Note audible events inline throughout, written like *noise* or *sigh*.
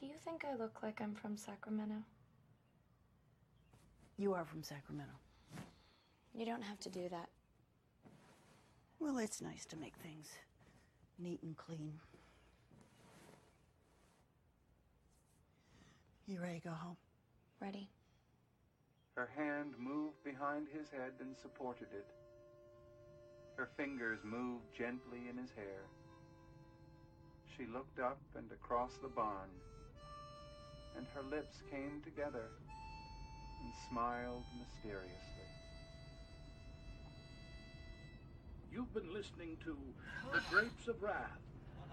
Do you think I look like I'm from Sacramento? You are from Sacramento. You don't have to do that. Well, it's nice to make things neat and clean. You ready to go home? Ready? Her hand moved behind his head and supported it. Her fingers moved gently in his hair. She looked up and across the barn, and her lips came together and smiled mysteriously. You've been listening to The Grapes of Wrath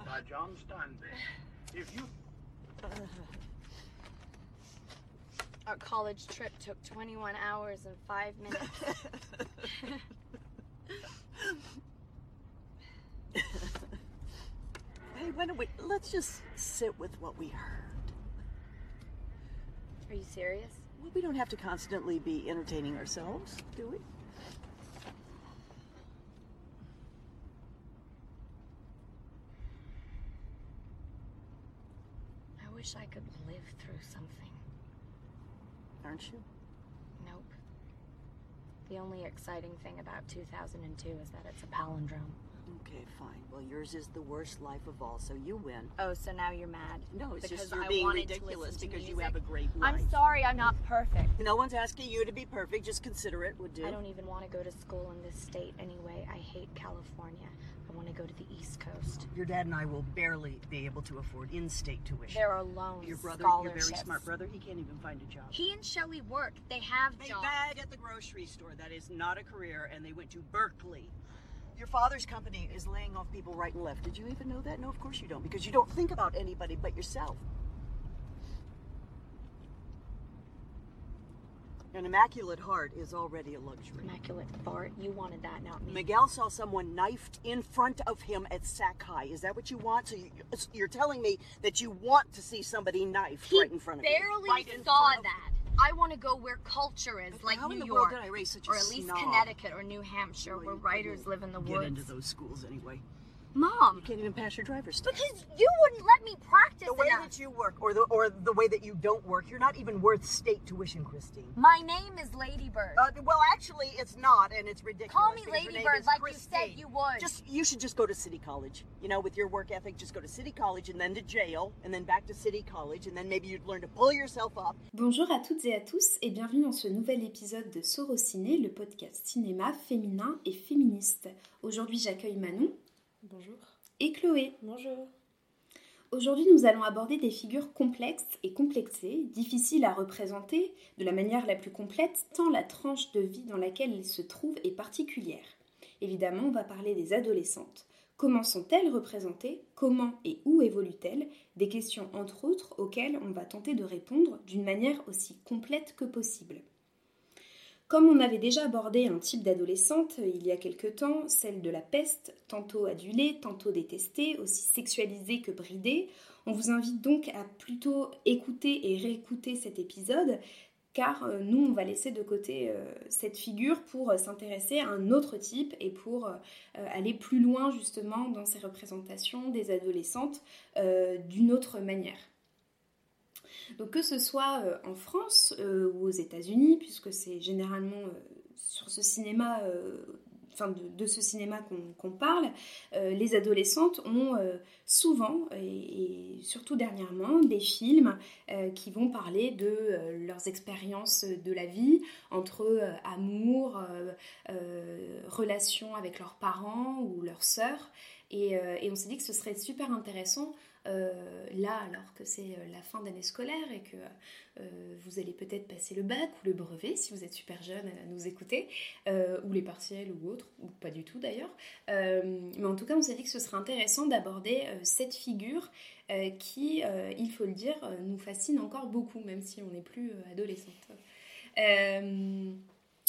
by John Steinbeck. If you Our college trip took 21 hours and 5 minutes. Hey, why don't we let's just sit with what we heard. Are you serious? Well, we don't have to constantly be entertaining ourselves, do we? I wish I could live through something. Aren't you? Nope. The only exciting thing about 2002 is that it's a palindrome. Okay, fine. Well, yours is the worst life of all, so you win. Oh, so now you're mad? No, it's because just you're I being ridiculous because you have a great life. I'm sorry, I'm not perfect. No one's asking you to be perfect. Just consider it would do. I don't even want to go to school in this state anyway. I hate California. I want to go to the East Coast. Your dad and I will barely be able to afford in-state tuition. There are loans, your brother, your very smart brother, he can't even find a job. He and Shelly work. They have They jobs. bag at the grocery store. That is not a career, and they went to Berkeley. Your father's company is laying off people right and left. Did you even know that? No, of course you don't, because you don't think about anybody but yourself. An immaculate heart is already a luxury. Immaculate fart. You wanted that, not me. Miguel saw someone knifed in front of him at Sac High. Is that what you want? So you, you're telling me that you want to see somebody knifed He right in front of barely you? Right saw front of- that. I want to go where culture is, But like New in the York, world did I raise such a or at least snob? Connecticut or New Hampshire, Well, where writers live in the Get woods. into those schools anyway. Mom, You can't even pass your driver's test. because you wouldn't let me practice the way enough. that you work, or the or the way that you don't work, you're not even worth state tuition, Christine. My name is Ladybird. Uh, well, actually, it's not, and it's ridiculous. Call me Ladybird like you said Christine. you would. Just you should just go to City College. You know, with your work ethic, just go to City College and then to jail, and then back to City College, and then maybe you'd learn to pull yourself up. Bonjour à toutes et à tous et bienvenue dans ce nouvel épisode de Sorociné, le podcast cinéma féminin et féministe. Aujourd'hui j'accueille Manon Bonjour. et Chloé. Bonjour. Aujourd'hui nous allons aborder des figures complexes et complexées, difficiles à représenter de la manière la plus complète tant la tranche de vie dans laquelle elles se trouvent est particulière. Évidemment on va parler des adolescentes. Comment sont-elles représentées? Comment et où évoluent-elles? Des questions entre autres auxquelles on va tenter de répondre d'une manière aussi complète que possible. Comme on avait déjà abordé un type d'adolescente euh, il y a quelque temps, celle de la peste, tantôt adulée, tantôt détestée, aussi sexualisée que bridée, on vous invite donc à plutôt écouter et réécouter cet épisode car euh, nous on va laisser de côté euh, cette figure pour s'intéresser à un autre type et pour aller plus loin justement dans ces représentations des adolescentes d'une autre manière. Donc que ce soit euh, en France euh, ou aux États-Unis, puisque c'est généralement euh, sur ce cinéma, enfin de, ce cinéma qu'on parle, les adolescentes ont souvent et, surtout dernièrement des films qui vont parler de leurs expériences de la vie entre amour, relations avec leurs parents ou leurs sœurs. Et on s'est dit que ce serait super intéressant euh, là, alors que c'est euh, la fin d'année scolaire et que euh, vous allez peut-être passer le bac ou le brevet si vous êtes super jeune à nous écouter, ou les partiels ou autres, ou pas du tout d'ailleurs. Mais en tout cas, on s'est dit que ce serait intéressant d'aborder cette figure qui, il faut le dire, nous fascine encore beaucoup, même si on n'est plus adolescente.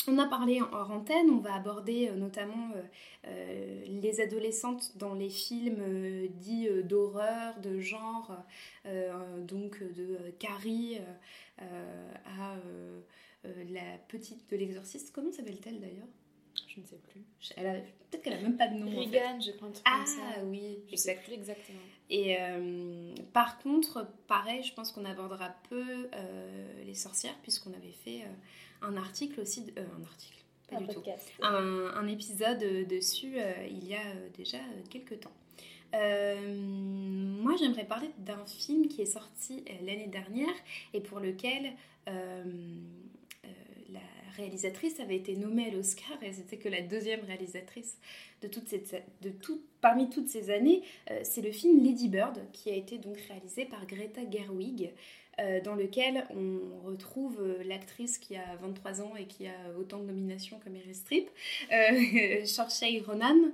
On a parlé en hors antenne, on va aborder euh, notamment euh, euh, les adolescentes dans les films euh, dits euh, d'horreur, de genre, donc de Carrie à la petite de l'exorciste. Comment s'appelle-t-elle d'ailleurs? Je ne sais plus. Elle a- Peut-être qu'elle a même pas de nom. en fait. Regan, je crois Ah ça. oui, Je sais plus exactement. Et par contre, pareil, je pense qu'on abordera peu les sorcières, puisqu'on avait fait un article aussi, un article, pas un du podcast. tout, un, un épisode dessus il y a déjà quelques temps. moi, j'aimerais parler d'un film qui est sorti l'année dernière et pour lequel la réalisatrice avait été nommée à l'Oscar et c'était que la deuxième réalisatrice de toute cette, de tout, parmi toutes ces années. c'est le film Lady Bird qui a été donc réalisé par Greta Gerwig. Dans lequel on retrouve l'actrice qui a 23 ans et qui a autant de nominations que Meryl Streep, euh, *laughs* Saoirse Ronan,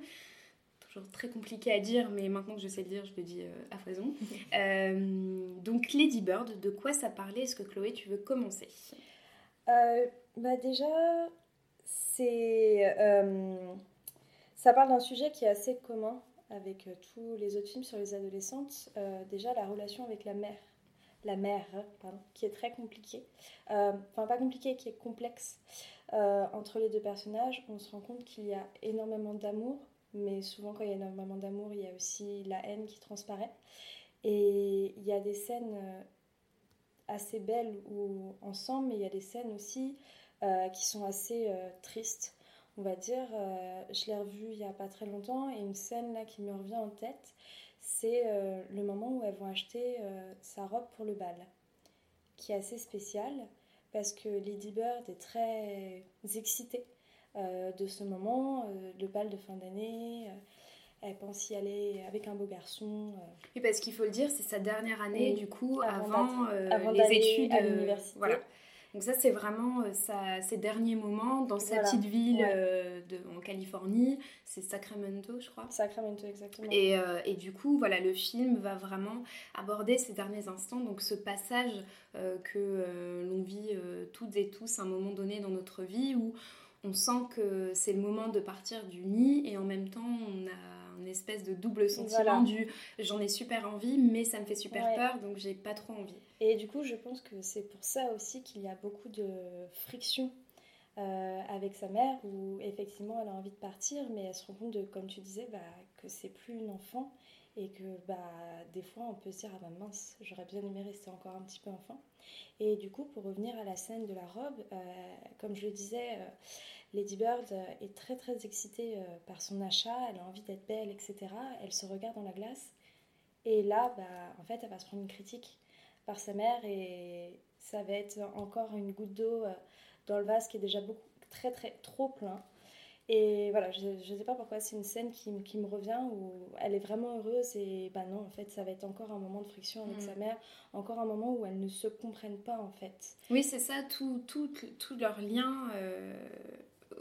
toujours très compliqué à dire, mais maintenant que je sais le dire, je le dis à foison. *laughs* euh, donc Lady Bird, de quoi ça parlait? Est-ce que Chloé, tu veux commencer? Euh, bah déjà, c'est euh, ça parle d'un sujet qui est assez commun avec euh, tous les autres films sur les adolescentes. Euh, déjà, la relation avec la mère, la mère, pardon, qui est très compliquée. Enfin, pas compliquée, qui est complexe entre les deux personnages. On se rend compte qu'il y a énormément d'amour, mais souvent quand il y a énormément d'amour, il y a aussi la haine qui transparaît. Et il y a des scènes assez belles ou ensemble, mais il y a des scènes aussi euh, qui sont assez euh, tristes, on va dire. Euh, je l'ai revue il n'y a pas très longtemps et une scène là qui me revient en tête, c'est le moment où elles vont acheter sa robe pour le bal, qui est assez spécial parce que Lady Bird est très excitée de ce moment, le bal de fin d'année elle pense y aller avec un beau garçon. Oui, parce qu'il faut le dire, c'est sa dernière année, Oui, du coup, avant avant, d'aller- euh, avant les études. à euh, l'université. voilà. Donc ça, c'est vraiment euh, sa- ses derniers moments dans sa Voilà, petite ville ouais. euh, de, en Californie. C'est Sacramento, je crois. Sacramento, exactement. Et, euh, et du coup, voilà, le film va vraiment aborder ces derniers instants, donc ce passage euh, que l'on vit toutes et tous à un moment donné dans notre vie où on sent que c'est le moment de partir du nid et en même temps on a une espèce de double sentiment Voilà. du j'en ai super envie mais ça me fait super Ouais. peur donc j'ai pas trop envie. Et du coup, je pense que c'est pour ça aussi qu'il y a beaucoup de friction euh, avec sa mère, où effectivement elle a envie de partir, mais elle se rend compte, de, comme tu disais, bah, que c'est plus une enfant et que bah, des fois on peut se dire ah bah mince, j'aurais bien aimé rester encore un petit peu enfant. Et du coup, pour revenir à la scène de la robe, euh, comme je le disais, euh, Lady Bird euh, est très très excitée euh, par son achat, elle a envie d'être belle, etc. Elle se regarde dans la glace et là, bah, en fait, elle va se prendre une critique par sa mère et ça va être encore une goutte d'eau euh, dans le vase qui est déjà beaucoup, très très trop plein. Et voilà, je ne sais pas pourquoi c'est une scène qui, me revient où elle est vraiment heureuse et bah non, en fait, ça va être encore un moment de friction avec Mm. sa mère, encore un moment où elles ne se comprennent pas en fait. Oui, c'est ça, tout, tout, tout leur lien euh,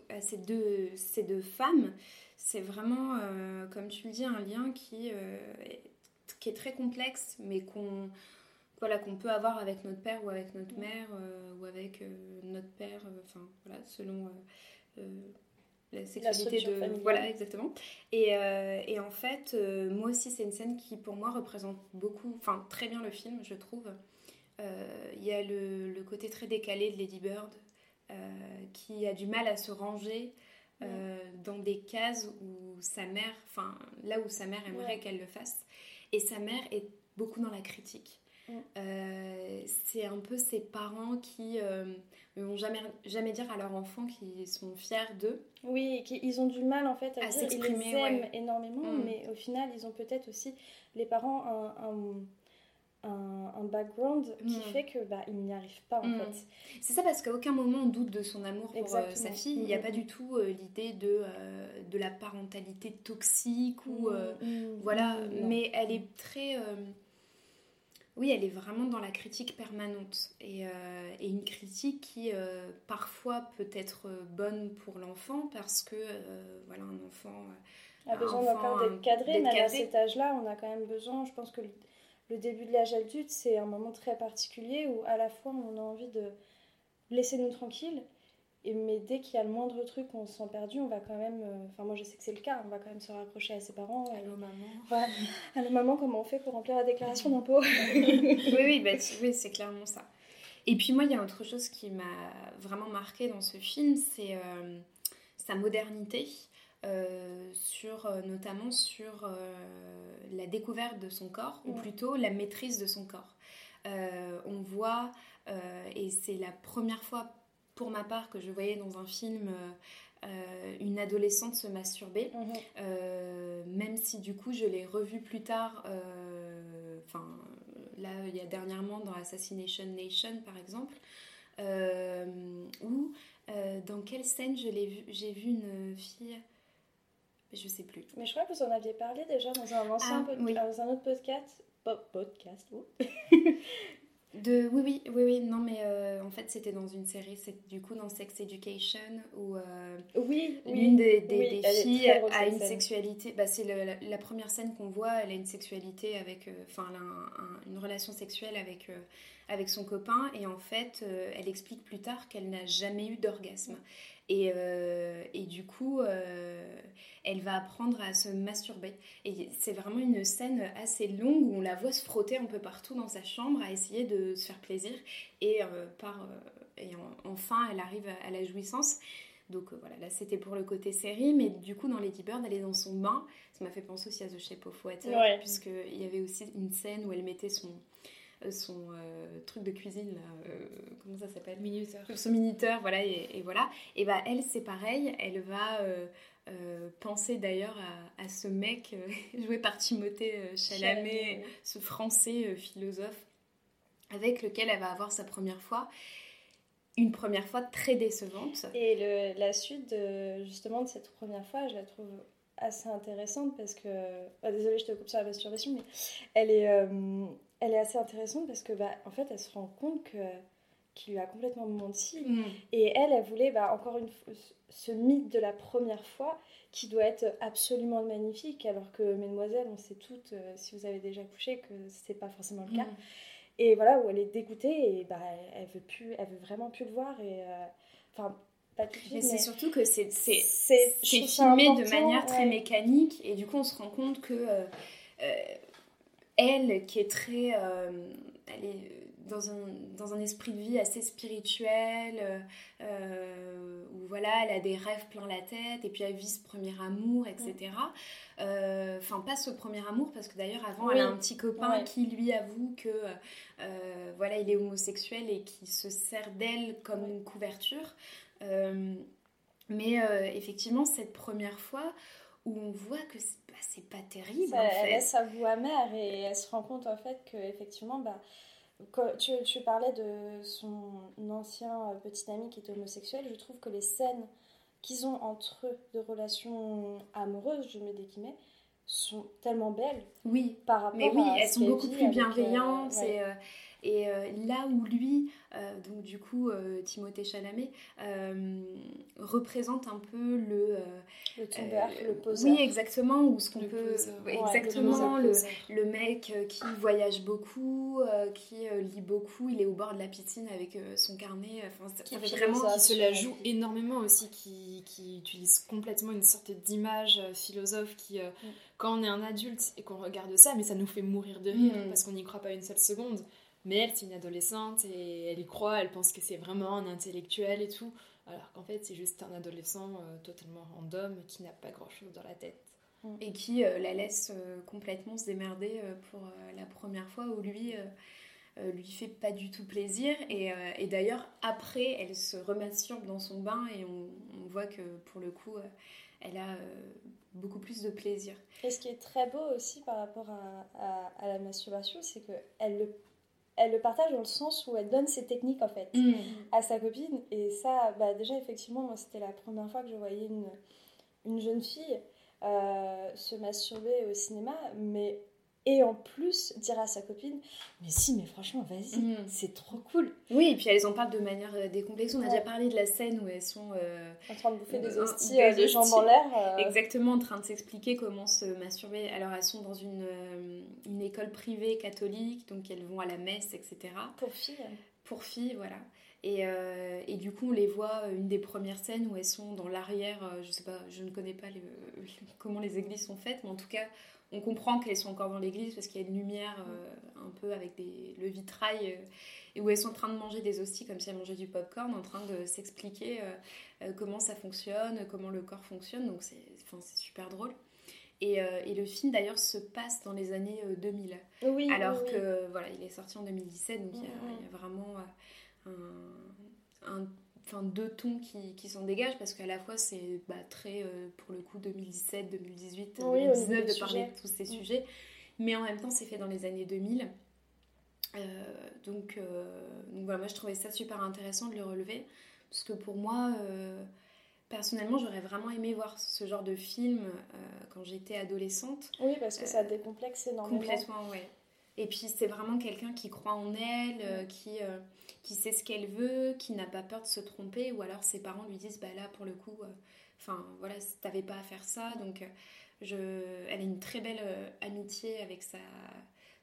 à ces deux, ces deux femmes, c'est vraiment, euh, comme tu le dis, un lien qui, euh, est, qui est très complexe, mais qu'on voilà, qu'on peut avoir avec notre père ou avec notre mère euh, ou avec notre père, enfin voilà, selon la sexualité de... familiale. Voilà, exactement. Et, et en fait, moi aussi, c'est une scène qui, pour moi, représente beaucoup, enfin, très bien le film, je trouve. Il y a le, le côté très décalé de Lady Bird, qui a du mal à se ranger euh, dans des cases où sa mère, enfin, là où sa mère aimerait Ouais. qu'elle le fasse. Et sa mère est beaucoup dans la critique. Euh, c'est un peu ses parents qui euh, ne vont jamais, jamais dire à leurs enfants qu'ils sont fiers d'eux. Oui, et qui- ils ont du mal en fait à, À dire, ils les s'exprimer, aiment ouais. énormément, Mm. mais au final, ils ont peut-être aussi, les parents, un, un, un- un background qui Mm. fait que bah, ils n'y arrivent pas en Mm. fait. C'est ça parce qu'à aucun moment on doute de son amour pour euh, sa fille. Il n'y a Mhm. pas du tout euh, l'idée de, euh, de la parentalité toxique ou Mm, voilà. mm. Mais elle est très, oui, elle est vraiment dans la critique permanente et, euh, et une critique qui euh, parfois peut être bonne pour l'enfant parce que euh, voilà un enfant. a besoin d'être cadré, mais à cet âge-là, on a quand même besoin, je pense que le, début de l'âge adulte, c'est un moment très particulier où à la fois on a envie de laisser nous tranquilles, et, mais dès qu'il y a le moindre truc, on se sent perdu, on va quand même, euh, enfin moi je sais que c'est le cas, on va quand même se raccrocher à ses parents. et- Allô maman. Voilà. Allô maman, comment on fait pour remplir la déclaration d'impôt? *laughs* Oui, oui, bah, oui, c'est clairement ça. Et puis moi, il y a autre chose qui m'a vraiment marqué dans ce film, c'est euh, sa modernité. Sur, notamment sur la découverte de son corps, ou plutôt la maîtrise de son corps. on voit, et c'est la première fois pour ma part que je voyais dans un film une adolescente se masturber, mhm. même si du coup je l'ai revu plus tard, enfin là il y a dernièrement dans Assassination Nation par exemple, où dans quelle scène je l'ai vu, j'ai vu une fille je sais plus. Mais je crois que vous en aviez parlé déjà dans un ancien ah, oui. dans un autre podcast. podcast, *laughs* De, oui, oui, oui, oui, non, mais euh, en fait, c'était dans une série, c'est du coup dans Sex Education, où euh, oui, l'une des, des, filles a une sexualité, bah, c'est la, première scène qu'on voit, elle a une sexualité avec, euh, enfin, une relation sexuelle avec, avec son copain, et en fait, elle explique plus tard qu'elle n'a jamais eu d'orgasme. Et, euh, et, du coup, euh, elle va apprendre à se masturber. Et c'est vraiment une scène assez longue où on la voit se frotter un peu partout dans sa chambre à essayer de se faire plaisir. Et, euh, par, et enfin, elle arrive à la jouissance. Donc voilà, là c'était pour le côté série, mais du coup dans Lady Bird, elle est dans son bain. Ça m'a fait penser aussi à The Shape of Water, puisqu'il y avait aussi une scène où elle mettait son, son euh, truc de cuisine, là, euh, comment ça s'appelle? Minuteur. Son minuteur, voilà, et, voilà. Et bah, elle, c'est pareil, elle va penser d'ailleurs à, ce mec *laughs* joué par Timothée Chalamet, ce français philosophe, avec lequel elle va avoir sa première fois une première fois très décevante. Et le, la suite, de, justement, de cette première fois, je la trouve assez intéressante parce que... Ah, désolée, je te coupe sur la masturbation, mais elle est, elle est assez intéressante parce que bah, en fait elle se rend compte que qu'il lui a complètement menti mm. et elle elle voulait bah, encore une fois ce mythe de la première fois qui doit être absolument magnifique alors que mesdemoiselles on sait toutes euh, si vous avez déjà couché que c'est pas forcément le cas mm. et voilà où elle est dégoûtée et bah elle veut plus elle veut vraiment plus le voir et euh, enfin pas tout de suite, mais, c'est surtout que c'est c'est filmé de manière très mécanique et du coup on se rend compte que euh, elle qui est très. Euh, elle est dans un, dans un, esprit de vie assez spirituel, euh, où voilà, elle a des rêves plein la tête, et puis elle vit ce premier amour, etc. Euh, enfin, pas ce premier amour, parce que d'ailleurs, avant, elle a un petit copain qui lui avoue que voilà, il est homosexuel et qui se sert d'elle comme une couverture. mais effectivement, cette première fois où on voit que c'est pas terrible. Ça, en fait. Elle laisse sa voix amère et elle se rend compte en fait que effectivement, bah, tu, tu, parlais de son ancien petit ami qui était homosexuel. Je trouve que les scènes qu'ils ont entre eux de relations amoureuses, je mets des guillemets, sont tellement belles. Oui, par rapport mais oui, elles sont beaucoup plus bienveillantes. Euh, et euh, là où lui, euh, donc du coup Timothée Chalamet, représente un peu le... le tombeur, le poseur. Oui, exactement, ou ce qu'on peut... exactement, le, le, mec qui voyage beaucoup, qui lit beaucoup, il est au bord de la piscine avec son carnet, enfin, qui, vraiment, qui se la joue énormément aussi, qui, qui utilise complètement une sorte d'image philosophe qui... Mm. quand on est un adulte et qu'on regarde ça, mais ça nous fait mourir de rire mm. parce qu'on n'y croit pas une seule seconde. Mais elle, c'est une adolescente et elle y croit, elle pense que c'est vraiment un intellectuel et tout. Alors qu'en fait, c'est juste un adolescent euh, totalement random qui n'a pas grand chose dans la tête. Mm. Et qui euh, la laisse euh, complètement se démerder pour la première fois où lui lui fait pas du tout plaisir. Et, et d'ailleurs, après, elle se remasturbe dans son bain et on, on voit que pour le coup, elle a beaucoup plus de plaisir. Et ce qui est très beau aussi par rapport à, à, à la masturbation, c'est qu'elle le elle le partage dans le sens où elle donne ses techniques en fait mm. à sa copine et ça bah, déjà effectivement moi c'était la première fois que je voyais une, une jeune fille euh, se masturber au cinéma mais et en plus dire à sa copine mais si mais franchement vas-y mm. c'est trop cool. Oui et puis elles en parlent de manière euh, décomplexée. On a déjà parlé de la scène où elles sont euh, en train de bouffer des hosties des jambes en l'air exactement en train de s'expliquer comment se masturber. Alors elles sont dans une, une école privée catholique donc elles vont à la messe etc pour filles. Pour filles voilà. Et, et, du coup, on les voit, une des premières scènes où elles sont dans l'arrière, je sais pas, je ne connais pas *laughs* comment les églises sont faites, mais en tout cas, on comprend qu'elles sont encore dans l'église parce qu'il y a une lumière euh, un peu avec des, le vitrail euh, et où elles sont en train de manger des hosties comme si elles mangeaient du popcorn, en train de s'expliquer euh, comment ça fonctionne, comment le corps fonctionne. Donc c'est super drôle. Et, et, le film d'ailleurs se passe dans les années 2000. Oui. Alors que voilà, il est sorti en 2017, donc il, y a, il, y a, vraiment un, un enfin, deux tons qui, qui s'en dégagent parce qu'à la fois c'est bah, très pour le coup 2017, 2018, oui, 2019 de parler de tous ces mm. sujets, mais en même temps c'est fait dans les années 2000. Euh, donc, donc, voilà, moi je trouvais ça super intéressant de le relever parce que pour moi, euh, personnellement, j'aurais vraiment aimé voir ce genre de film euh, quand j'étais adolescente. Oui, parce que ça décomplexe énormément. Complètement, ouais. Et puis c'est vraiment quelqu'un qui croit en elle, qui, qui sait ce qu'elle veut, qui n'a pas peur de se tromper, ou alors ses parents lui disent bah là pour le coup, enfin voilà, t'avais pas à faire ça. Donc je, elle a une très belle amitié avec sa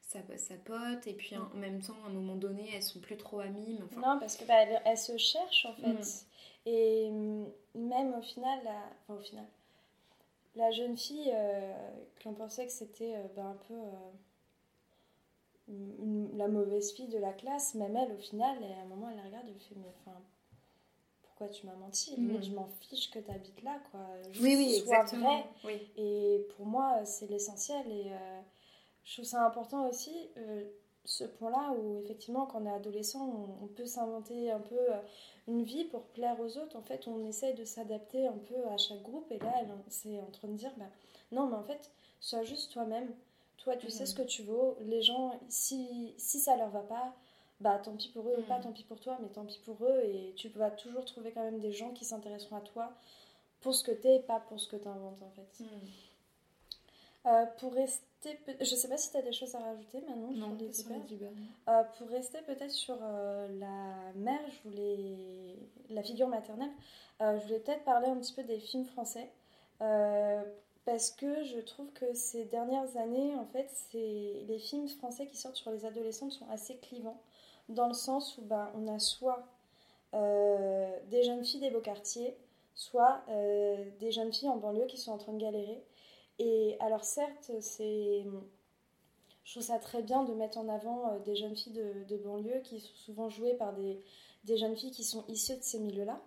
sa, sa, pote et puis en même temps à un moment donné elles sont plus trop amies enfin... non parce que bah, elle, elle, se cherche en fait mm. et mm, même au final la, enfin, au final la jeune fille euh, qu'on pensait que c'était euh, bah, un peu euh, la mauvaise fille de la classe même elle au final et à un moment elle la regarde elle fait mais enfin pourquoi tu m'as menti? Mm. je m'en fiche que tu habites là quoi oui oui exactement vrai. et pour moi c'est l'essentiel et je trouve ça important aussi, euh, ce point-là, où effectivement, quand on est adolescent, on, peut s'inventer un peu euh, une vie pour plaire aux autres. En fait, on essaye de s'adapter un peu à chaque groupe. Et là, c'est en train de dire, bah, non, mais en fait, sois juste toi-même. Toi, tu sais ce que tu vaux. Les gens, si, si ça leur va pas, bah tant pis pour eux, pas mhm. tant pis pour toi, mais tant pis pour eux. Et tu vas toujours trouver quand même des gens qui s'intéresseront à toi pour ce que tu es, pas pour ce que tu inventes, en fait. Mhm. Euh, pour rester je sais pas si tu as des choses à rajouter maintenant. Non, euh, pour rester peut-être sur euh, la mère, je voulais la figure maternelle. Euh, je voulais peut-être parler un petit peu des films français parce que je trouve que ces dernières années, en fait, les films français qui sortent sur les adolescentes sont assez clivants dans le sens où ben, on a soit des jeunes filles des beaux quartiers, soit des jeunes filles en banlieue qui sont en train de galérer. Et alors certes. Je trouve ça très bien de mettre en avant euh, des jeunes filles de, banlieue qui sont souvent jouées par des, des, jeunes filles qui sont issues de ces milieux-là.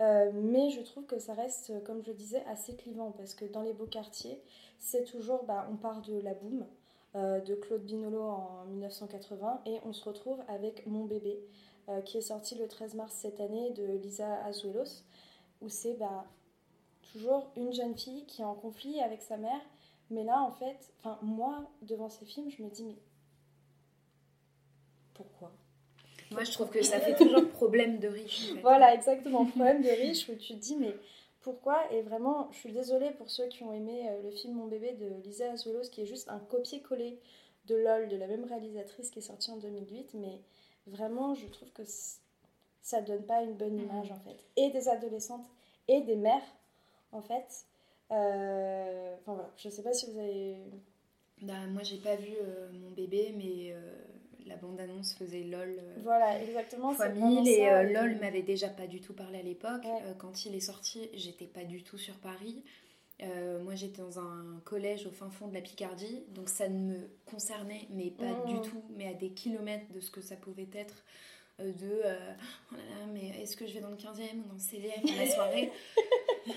Euh, mais je trouve que ça reste, comme je le disais, assez clivant parce que dans les beaux quartiers, c'est toujours, bah, on part de La Boum euh, de Claude Binolo en 1980 et on se retrouve avec Mon bébé qui est sorti le 13 mars cette année de Lisa Azuelos où c'est bah, toujours une jeune fille qui est en conflit avec sa mère. Mais là, en fait, moi, devant ces films, je me dis, mais pourquoi? Moi, je trouve que ça fait toujours problème de riche. Voilà, exactement, problème de riche où tu te dis, mais pourquoi? Et vraiment, je suis désolée pour ceux qui ont aimé euh, le film Mon bébé de Lisa Azuelos, qui est juste un copier-coller de LOL, de la même réalisatrice qui est sortie en 2008, mais vraiment, je trouve que ça donne pas une bonne image, en fait. Et des adolescentes et des mères en fait. Euh, enfin voilà, je sais pas si vous avez. Bah, moi j'ai pas vu euh, mon bébé, mais euh, la bande-annonce faisait LOL. voilà, exactement. Famille et LOL m'avait déjà pas du tout parlé à l'époque. quand il est sorti, j'étais pas du tout sur Paris. moi j'étais dans un collège au fin fond de la Picardie, donc ça ne me concernait mais pas du mmh. tout, mais à des kilomètres de ce que ça pouvait être de oh là là, mais est-ce que je vais dans le 15e ou dans le 16e la soirée *laughs*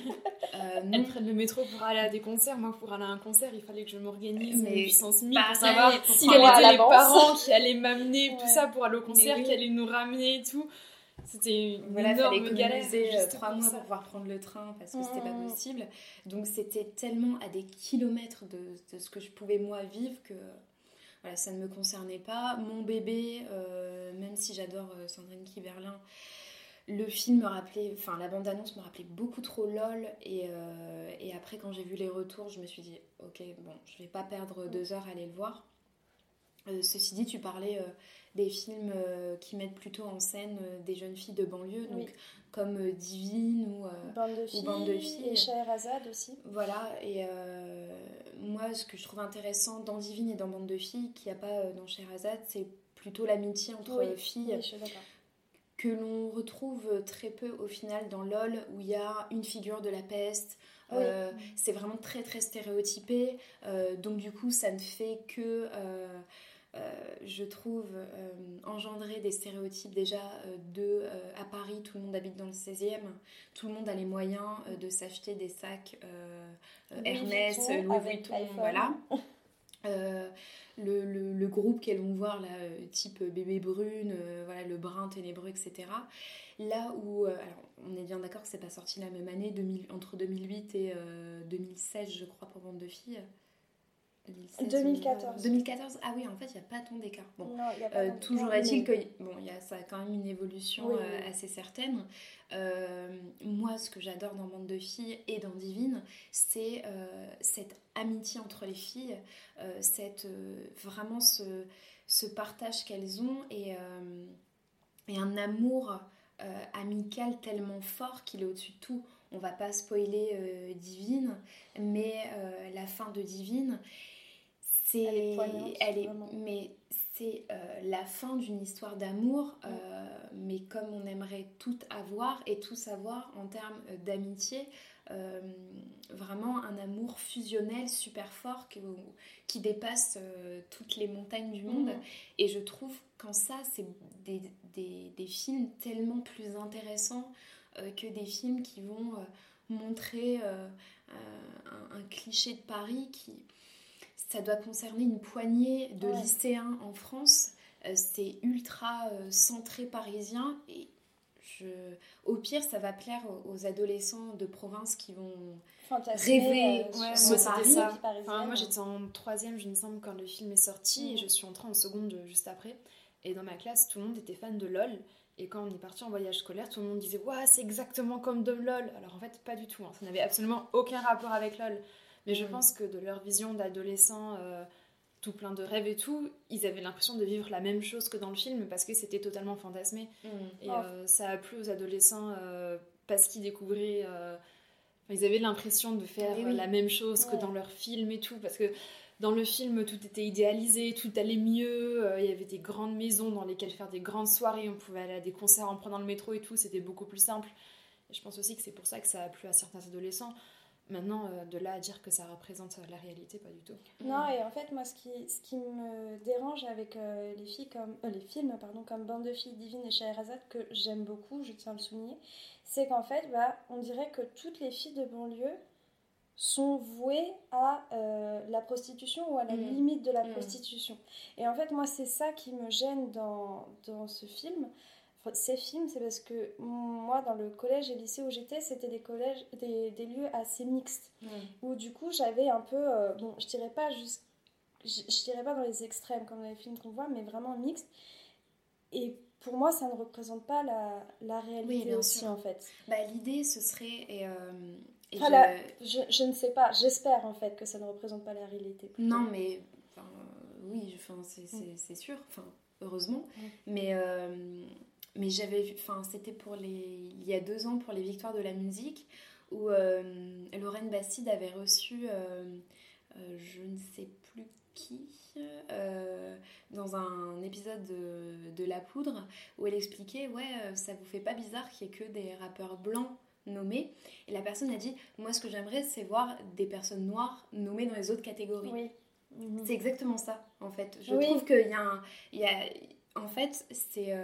euh, prenne le métro pour aller à des concerts. Moi, pour aller à un concert, il fallait que je m'organise mais puissance 1000 pour savoir si quels étaient les parents qui allaient m'amener, tout ça pour aller au concert, qui allaient nous ramener et tout. C'était une voilà, énorme galère. Euh, trois mois pour pouvoir prendre le train parce que c'était pas mmh. possible. Donc c'était tellement à des kilomètres de, de, ce que je pouvais moi vivre que voilà, ça ne me concernait pas. Mon bébé, euh, même si j'adore euh, Sandrine Kiberlin, le film me rappelait, enfin la bande-annonce me rappelait beaucoup trop LOL et, euh, et après quand j'ai vu les retours je me suis dit ok bon je vais pas perdre deux heures à aller le voir. Euh, ceci dit tu parlais euh, des films qui mettent plutôt en scène des jeunes filles de banlieue donc comme Divine ou Bande de filles, Bande de filles. et Scheherazade aussi. Voilà et moi ce que je trouve intéressant dans Divine et dans Bande de filles qu'il n'y a pas dans Scheherazade c'est plutôt l'amitié entre filles. Oui, je suis d'accord que l'on retrouve très peu au final dans LOL, où il y a une figure de la peste. Euh, c'est vraiment très très stéréotypé. Euh, donc du coup, ça ne fait que... Euh, je trouve, engendrer des stéréotypes déjà de à Paris, tout le monde habite dans le 16e, tout le monde a les moyens de s'acheter des sacs Hermès, Louis Vuitton, voilà. le, le, groupe qu'elles vont voir, là, type bébé brune, voilà, le brun ténébreux, etc. Là où, alors, on est bien d'accord que c'est pas sorti la même année, 2000, entre 2008 et 2016, je crois, pour Bande de filles. 2014. 2014, ah oui, en fait, il n'y a pas tant d'écart. Bon, euh, toujours est-il que bon, y a, ça a quand même une évolution euh, assez certaine. Euh, moi, ce que j'adore dans Bande de filles et dans Divine, c'est cette amitié entre les filles, cette, vraiment ce, ce partage qu'elles ont et, et, un amour amical tellement fort qu'il est au-dessus de tout. On va pas spoiler Divine, mais la fin de Divine, c'est elle est, mais c'est euh, la fin d'une histoire d'amour euh, mais comme on aimerait tout avoir et tout savoir en termes euh, d'amitié vraiment un amour fusionnel super fort qui, qui dépasse toutes les montagnes du monde. Et je trouve qu'en ça c'est des, des, des, films tellement plus intéressants que des films qui vont montrer un, un, cliché de Paris qui ça doit concerner une poignée de lycéens en France. Euh, c'est ultra euh, centré parisien et je... au pire, ça va plaire aux, adolescents de province qui vont rêver euh, ouais, Ça. moi, j'étais en troisième, je me semble, quand le film est sorti et mm. je suis entrée en seconde juste après. Et dans ma classe, tout le monde était fan de LOL. Et quand on est parti en voyage scolaire, tout le monde disait Waouh, c'est exactement comme de LOL. Alors en fait, pas du tout. Hein. Ça n'avait absolument aucun rapport avec LOL. Mais je mm. pense que de leur vision d'adolescent, euh, tout plein de rêves et tout, ils avaient l'impression de vivre la même chose que dans le film parce que c'était totalement fantasmé. Mm. Et oh. euh, ça a plu aux adolescents euh, parce qu'ils découvraient. ils avaient l'impression de faire eh la même chose que dans leur film et tout. Parce que dans le film, tout était idéalisé, tout allait mieux. Il y avait des grandes maisons dans lesquelles faire des grandes soirées. On pouvait aller à des concerts en prenant le métro et tout. C'était beaucoup plus simple. Et je pense aussi que c'est pour ça que ça a plu à certains adolescents. Maintenant, euh, de là à dire que ça représente la réalité, pas du tout. Non, et en fait, moi, ce qui, ce qui me dérange avec euh, les, filles comme, euh, les films pardon, comme Bande de filles divines et Scheherazade, que j'aime beaucoup, je tiens à le souligner, c'est qu'en fait, bah, on dirait que toutes les filles de banlieue sont vouées à la prostitution ou à la mmh. limite de la mmh. prostitution. Et en fait, moi, c'est ça qui me gêne dans, dans ce film ces films, c'est parce que moi, dans le collège et lycée où j'étais, c'était des collèges, des, des, lieux assez mixtes. Mm. Où du coup, j'avais un peu, euh, bon, je dirais pas juste, je, dirais pas dans les extrêmes comme dans les films qu'on voit, mais vraiment mixtes. Et pour moi, ça ne représente pas la, la réalité aussi, en fait. Bah, L'idée, ce serait. Et, euh, je... je... ne sais pas, j'espère en fait que ça ne représente pas la réalité. Non, mais. oui, c'est mm. sûr, enfin, heureusement. Mm. Mais. Euh, mais j'avais enfin c'était pour les il y a deux ans pour les victoires de la musique où euh, Lorraine Bastide avait reçu euh, euh, je ne sais plus qui dans un épisode de, de, La Poudre où elle expliquait ouais ça vous fait pas bizarre qu'il y ait que des rappeurs blancs nommés et la personne a dit moi ce que j'aimerais c'est voir des personnes noires nommées dans les autres catégories. Oui. c'est exactement ça en fait. Je trouve qu'il y a un, il y a en fait, c'est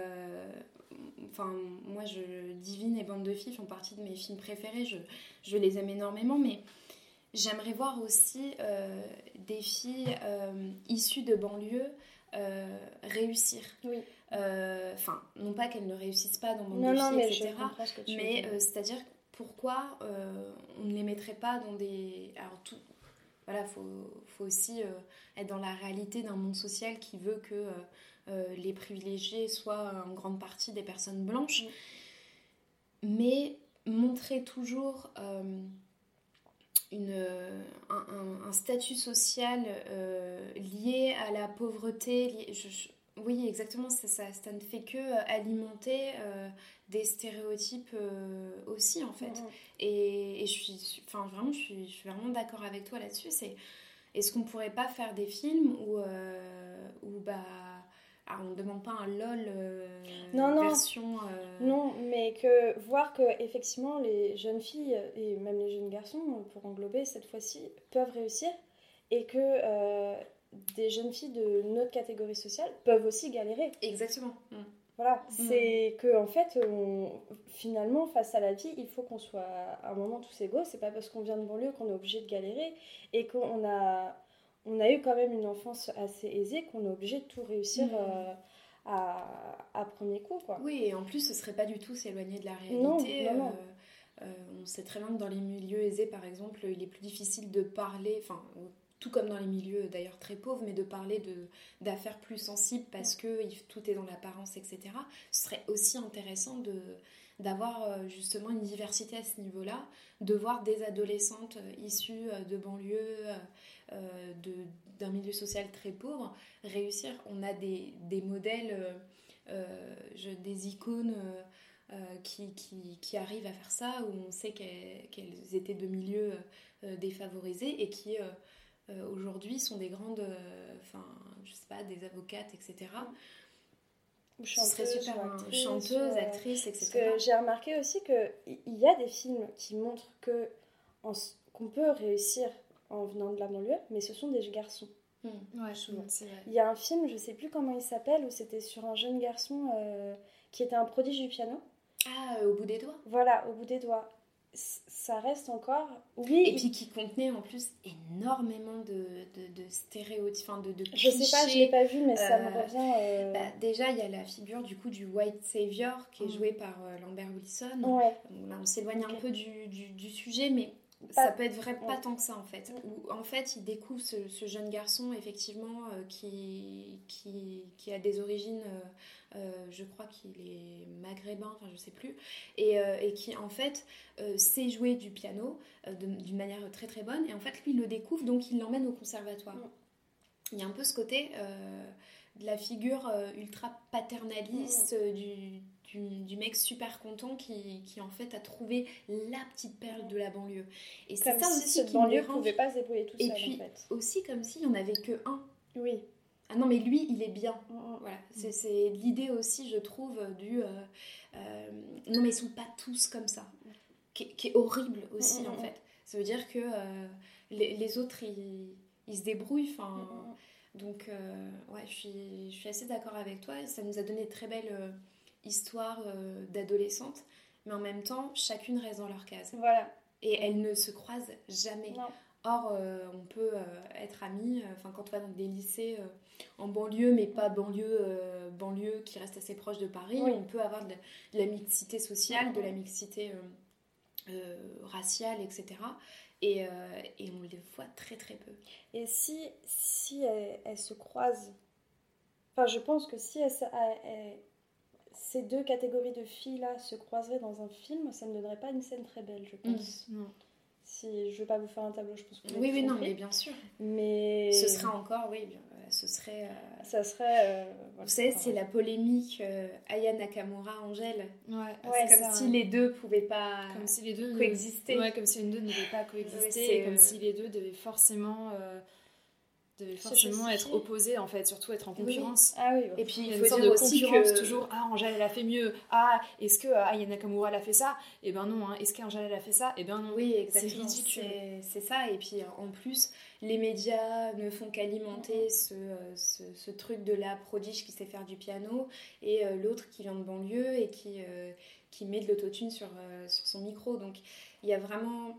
enfin moi je Divine et Bande de filles font partie de mes films préférés. Je, je les aime énormément mais j'aimerais voir aussi euh, des filles euh, issues de banlieue euh, réussir. Oui. Enfin non pas qu'elles ne réussissent pas dans Bande de filles mais etc mais c'est à dire pourquoi on ne les mettrait pas dans des alors tout voilà faut, faut aussi être dans la réalité d'un monde social qui veut que euh, les privilégiés soient en grande partie des personnes blanches, mais montrer toujours euh, une, un, statut social euh, lié à la pauvreté. oui, exactement, ça, ça, ne fait que alimenter des stéréotypes aussi, en fait. Et, je suis, enfin, vraiment, je suis, je suis vraiment d'accord avec toi là-dessus. C'est, est-ce qu'on pourrait pas faire des films où, où bah, ah, on ne demande pas un LOL euh, non, non. version. Euh, non, mais que voir que effectivement les jeunes filles et même les jeunes garçons, pour englober cette fois-ci, peuvent réussir et que euh, des jeunes filles de notre catégorie sociale peuvent aussi galérer. Exactement. Mm. Voilà, c'est que en fait, on, finalement, face à la vie, il faut qu'on soit à un moment tous égaux. C'est pas parce qu'on vient de banlieue qu'on est obligé de galérer et qu'on a, on a eu quand même une enfance assez aisée qu'on est obligé de tout réussir Mhm. euh, à, à premier coup, quoi. Oui, et en plus, ce serait pas du tout s'éloigner de la réalité. non, non. Euh, euh, on sait très bien que dans les milieux aisés, par exemple, il est plus difficile de parler, enfin, tout comme dans les milieux d'ailleurs très pauvres, mais de parler de d'affaires plus sensibles parce que tout est dans l'apparence, etc. Ce serait aussi intéressant de d'avoir justement une diversité à ce niveau-là, de voir des adolescentes issues de banlieues, euh, d'un milieu social très pauvre, réussir. On a des, des modèles, euh, euh, je- des icônes qui, qui, qui arrivent à faire ça, où on sait qu'elles étaient de milieux défavorisés et qui aujourd'hui sont des grandes, enfin, je sais pas, des avocates, etc. Serait super, hein, actrice, chanteuse, actrice, Parce etc. que j'ai remarqué aussi qu'il y a des films qui montrent que qu'on peut réussir en venant de la banlieue, mais ce sont des garçons. Hmm. Ouais, Souvent. Il y a un film, je sais plus comment il s'appelle, où c'était sur un jeune garçon euh, qui était un prodige du piano. Ah, euh, au bout des doigts. Voilà, au bout des doigts. C- Ça reste encore. Oui, Et puis qui contenait en plus énormément de, de, de stéréotypes, de, de je sais pas, je clichés. l'ai pas vu, mais ça me euh, revient. euh, Bah, déjà, il y a la figure du coup du White Savior qui est Mm. joué par euh, Lambert Wilson. Ouais, là, on s'éloigne un peu du, du, du sujet, mais ça peut être vrai, pas tant que ça en fait. Où, en fait, il découvre ce, ce jeune garçon, effectivement, euh, qui, qui, qui a des origines, euh, euh, je crois qu'il est maghrébin, enfin je sais plus, et, et qui en fait sait jouer du piano d'une manière très très bonne. Et en fait, lui, il le découvre, donc il l'emmène au conservatoire. Mm. Il y a un peu ce côté de la figure euh, ultra paternaliste euh, du, du, du mec super content qui, qui en fait a trouvé la petite perle de la banlieue. Et c'est ça si aussi ce qui me banlieue dérange. pouvait pas se débrouiller tout Et seul puis en fait. aussi comme s'il n'y en avait que un. Oui. Ah non mais lui il est bien. Mm, mm. Voilà, c'est l'idée aussi, je trouve, du. euh, euh, non, mais ils sont pas tous comme ça. Qui, est- qui est horrible aussi, Mm, mm, en mm. fait. Ça veut dire que euh, les, les autres, ils, ils se débrouillent. Enfin, Mm, mm. Donc, euh, ouais, je suis, je suis assez d'accord avec toi. Ça nous a donné de très belles euh, histoires euh, d'adolescentes. Mais en même temps, chacune reste dans leur case. Voilà. Et elles ne se croisent jamais. Non. Or, on peut être amis, euh, enfin quand on va dans des lycées en banlieue, mais pas banlieue, banlieue qui reste assez proche de Paris, Oui. on peut avoir de, de la mixité sociale, de la mixité raciale, etc. Et, euh, et on les voit très très peu. Et si, si elles, elles se croisent, enfin je pense que si elles se- elles- elles- ces deux catégories de filles-là se croiseraient dans un film, ça ne donnerait pas une scène très belle, je pense. Non. Si je veux pas vous faire un tableau, je pense que vous Oui, oui, non, mais bien sûr. Mais Ce serait encore, oui, bien, ce serait... euh, ça serait. euh, voilà. Vous savez, c'est la polémique euh, Aya. Ouais, Ouais, c'est comme ça, si les deux pouvaient pas Comme si les deux ne- coexister. Ouais, comme si les deux ne devaient pas coexister et comme si les deux devaient forcément, euh, Se forcément être opposés, en fait, surtout être en Oui. concurrence. Ah oui, Et puis Il y il faut dire de aussi que toujours. Ah, Angèle, elle a fait mieux. Ah, est-ce que euh, Aya Nakamura, elle a fait ça? Eh ben non. Hein. Est-ce qu'Angèle, elle a fait ça? Eh ben non. Oui, exactement. C'est ça. Et puis en plus, les médias ne font qu'alimenter ce, euh, ce, ce truc de la prodige qui sait faire du piano et euh, l'autre qui vient de banlieue et qui, euh, qui met de l'autotune sur, euh, sur son micro. Donc il y a vraiment.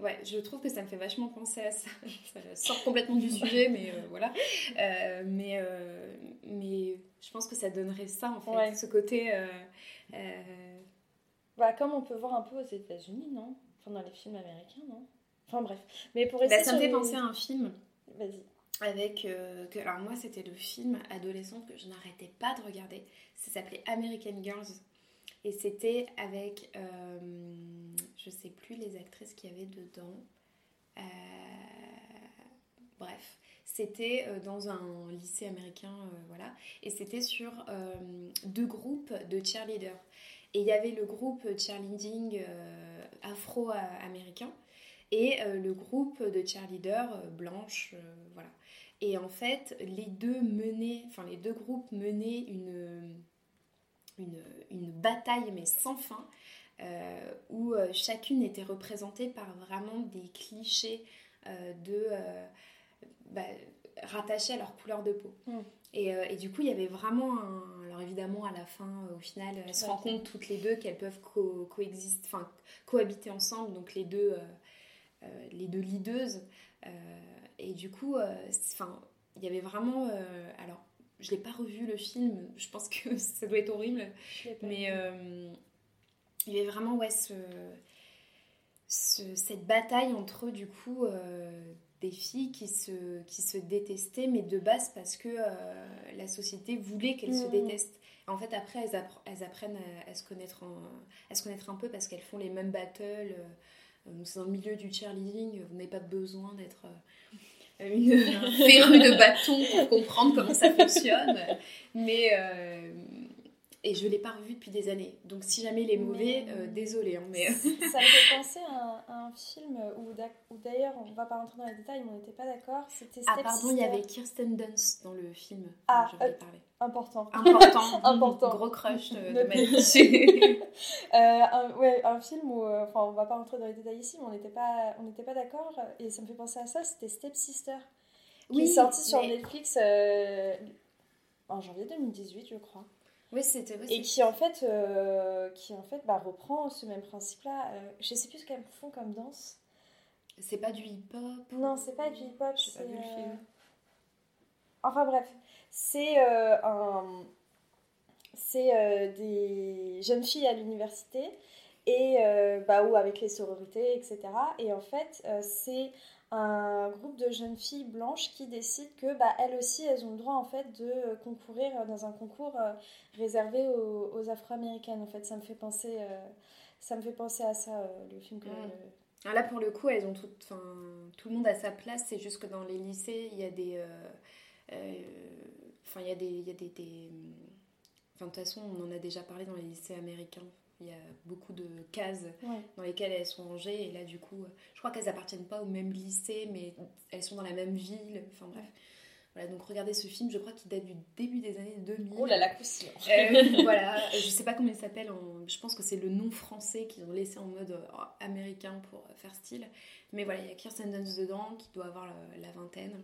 Ouais, je trouve que ça me fait vachement penser à ça. *laughs* ça sort complètement du sujet, mais euh, voilà. Euh, mais, euh, mais je pense que ça donnerait ça, en fait, Ouais. ce côté. Bah, comme on peut voir un peu aux États-Unis, non? Enfin, dans les films américains, non? Enfin, bref. Mais pour bah, ça me fait les- penser à un film Vas-y. avec que, alors moi c'était le film adolescent que je n'arrêtais pas de regarder ça s'appelait American Girls et c'était avec je sais plus les actrices qu'il y avait dedans. Euh, bref c'était euh, dans un lycée américain euh, voilà. Et c'était sur deux groupes de cheerleaders. Et il y avait le groupe cheerleading afro-américain et le groupe de cheerleaders blanches, voilà. Et en fait, les deux menaient, enfin les deux groupes menaient une, une bataille mais sans fin, euh, où euh, chacune était représentée par vraiment des clichés euh, de... bah, rattachés à leur couleur de peau. Mm. Et, et du coup, il y avait vraiment un... Alors évidemment, à la fin, au final, elles se rendent compte toutes les deux qu'elles peuvent co- coexister, enfin cohabiter ensemble, donc les deux, les deux et du coup, enfin, il y avait vraiment... alors, je l'ai pas revu le film, je pense que *laughs* ça doit être horrible, mais euh, il y avait vraiment ouais, ce, ce- cette bataille entre du coup euh, des filles qui se, qui se détestaient, mais de base parce que euh, la société voulait qu'elles se Mhm. détestent. En fait, après, elles, appre- elles apprennent à, à se connaître en- à se connaître un peu parce qu'elles font les mêmes battles. euh, c'est dans le milieu du cheerleading, vous n'avez pas besoin d'être une *laughs* férue de bâton pour comprendre comment ça fonctionne. Mais euh, et je l'ai pas revu depuis des années. Donc si jamais il est mauvais, Mais- euh, désolé. hein, mais Ça me fait penser à un, à un film où, d'ailleurs, on va pas rentrer dans les détails, mais on n'était pas d'accord. C'était ah pardon, il y avait Kirsten Dunst dans le film. Ah, dont je voulais euh, parler. Important. *laughs* Important, *laughs* Important. gros crush de, de ma vie. *laughs* Euh, un, ouais, un film où, euh, enfin, on va pas rentrer dans les détails ici, mais on n'était pas, on pas d'accord. Et ça me fait penser à ça. C'était Step Sister, qui est sorti sur Netflix euh, en janvier 2018, je crois. Oui, c'était. Et c'est- qui en fait, euh, qui en fait, bah, reprend ce même principe-là. Euh, je sais plus ce qu'elles font comme danse. c'est pas du hip-hop. Non, c'est pas du hip-hop. J'ai pas c'est, vu le euh, film. Enfin bref, c'est euh, un... c'est des jeunes filles à l'université et bah, ou avec les sororités, etc. Et en fait, c'est un groupe de jeunes filles blanches qui décident que bah, elles aussi, elles ont le droit en fait de euh, concourir dans un concours euh, réservé aux, Afro-américaines. En fait, ça me fait penser, euh, ça me fait penser à ça, euh, le film que. Ah, Là, pour le coup, elles ont tout, tout le monde à sa place. C'est juste que dans les lycées, il y a des. euh, euh, Enfin, il y a des. il y a des, des- Enfin, de toute façon, on en a déjà parlé dans les lycées américains. Il y a beaucoup de cases Ouais. dans lesquelles elles sont rangées. Et là, du coup, je crois qu'elles appartiennent pas au même lycée, mais elles sont dans la même ville. Enfin, bref. Voilà, donc regardez ce film, je crois qu'il date du début des années 2000. Oh là là. Euh, *laughs* voilà, je sais pas comment il s'appelle, en... je pense que c'est le nom français qu'ils ont laissé en mode euh, américain pour euh, faire style. Mais voilà, il y a Kirsten Dunst dedans qui doit avoir la, la vingtaine.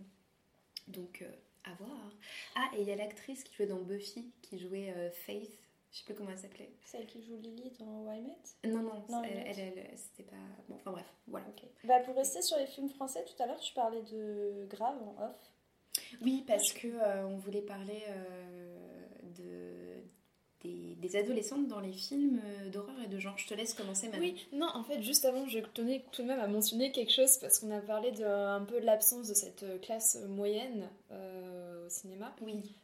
Donc, euh, à voir. Ah, et il y a l'actrice qui jouait dans Buffy, qui jouait euh, Faith, je sais plus comment elle s'appelait. Celle qui joue Lily dans Why Met? Non, non, Non, elle, elle, elle- c'était pas. Bon, enfin bref, voilà. Ok. Bah, pour rester sur les films français, tout à l'heure tu parlais de Grave en off. Oui, parce que euh, on voulait parler euh, de, des, des adolescentes dans les films euh, d'horreur et de genre. Je te laisse commencer maintenant. Oui, non, en fait, juste avant, je tenais tout de même à mentionner quelque chose parce qu'on a parlé de, un peu de l'absence de cette classe moyenne euh, au cinéma, Oui.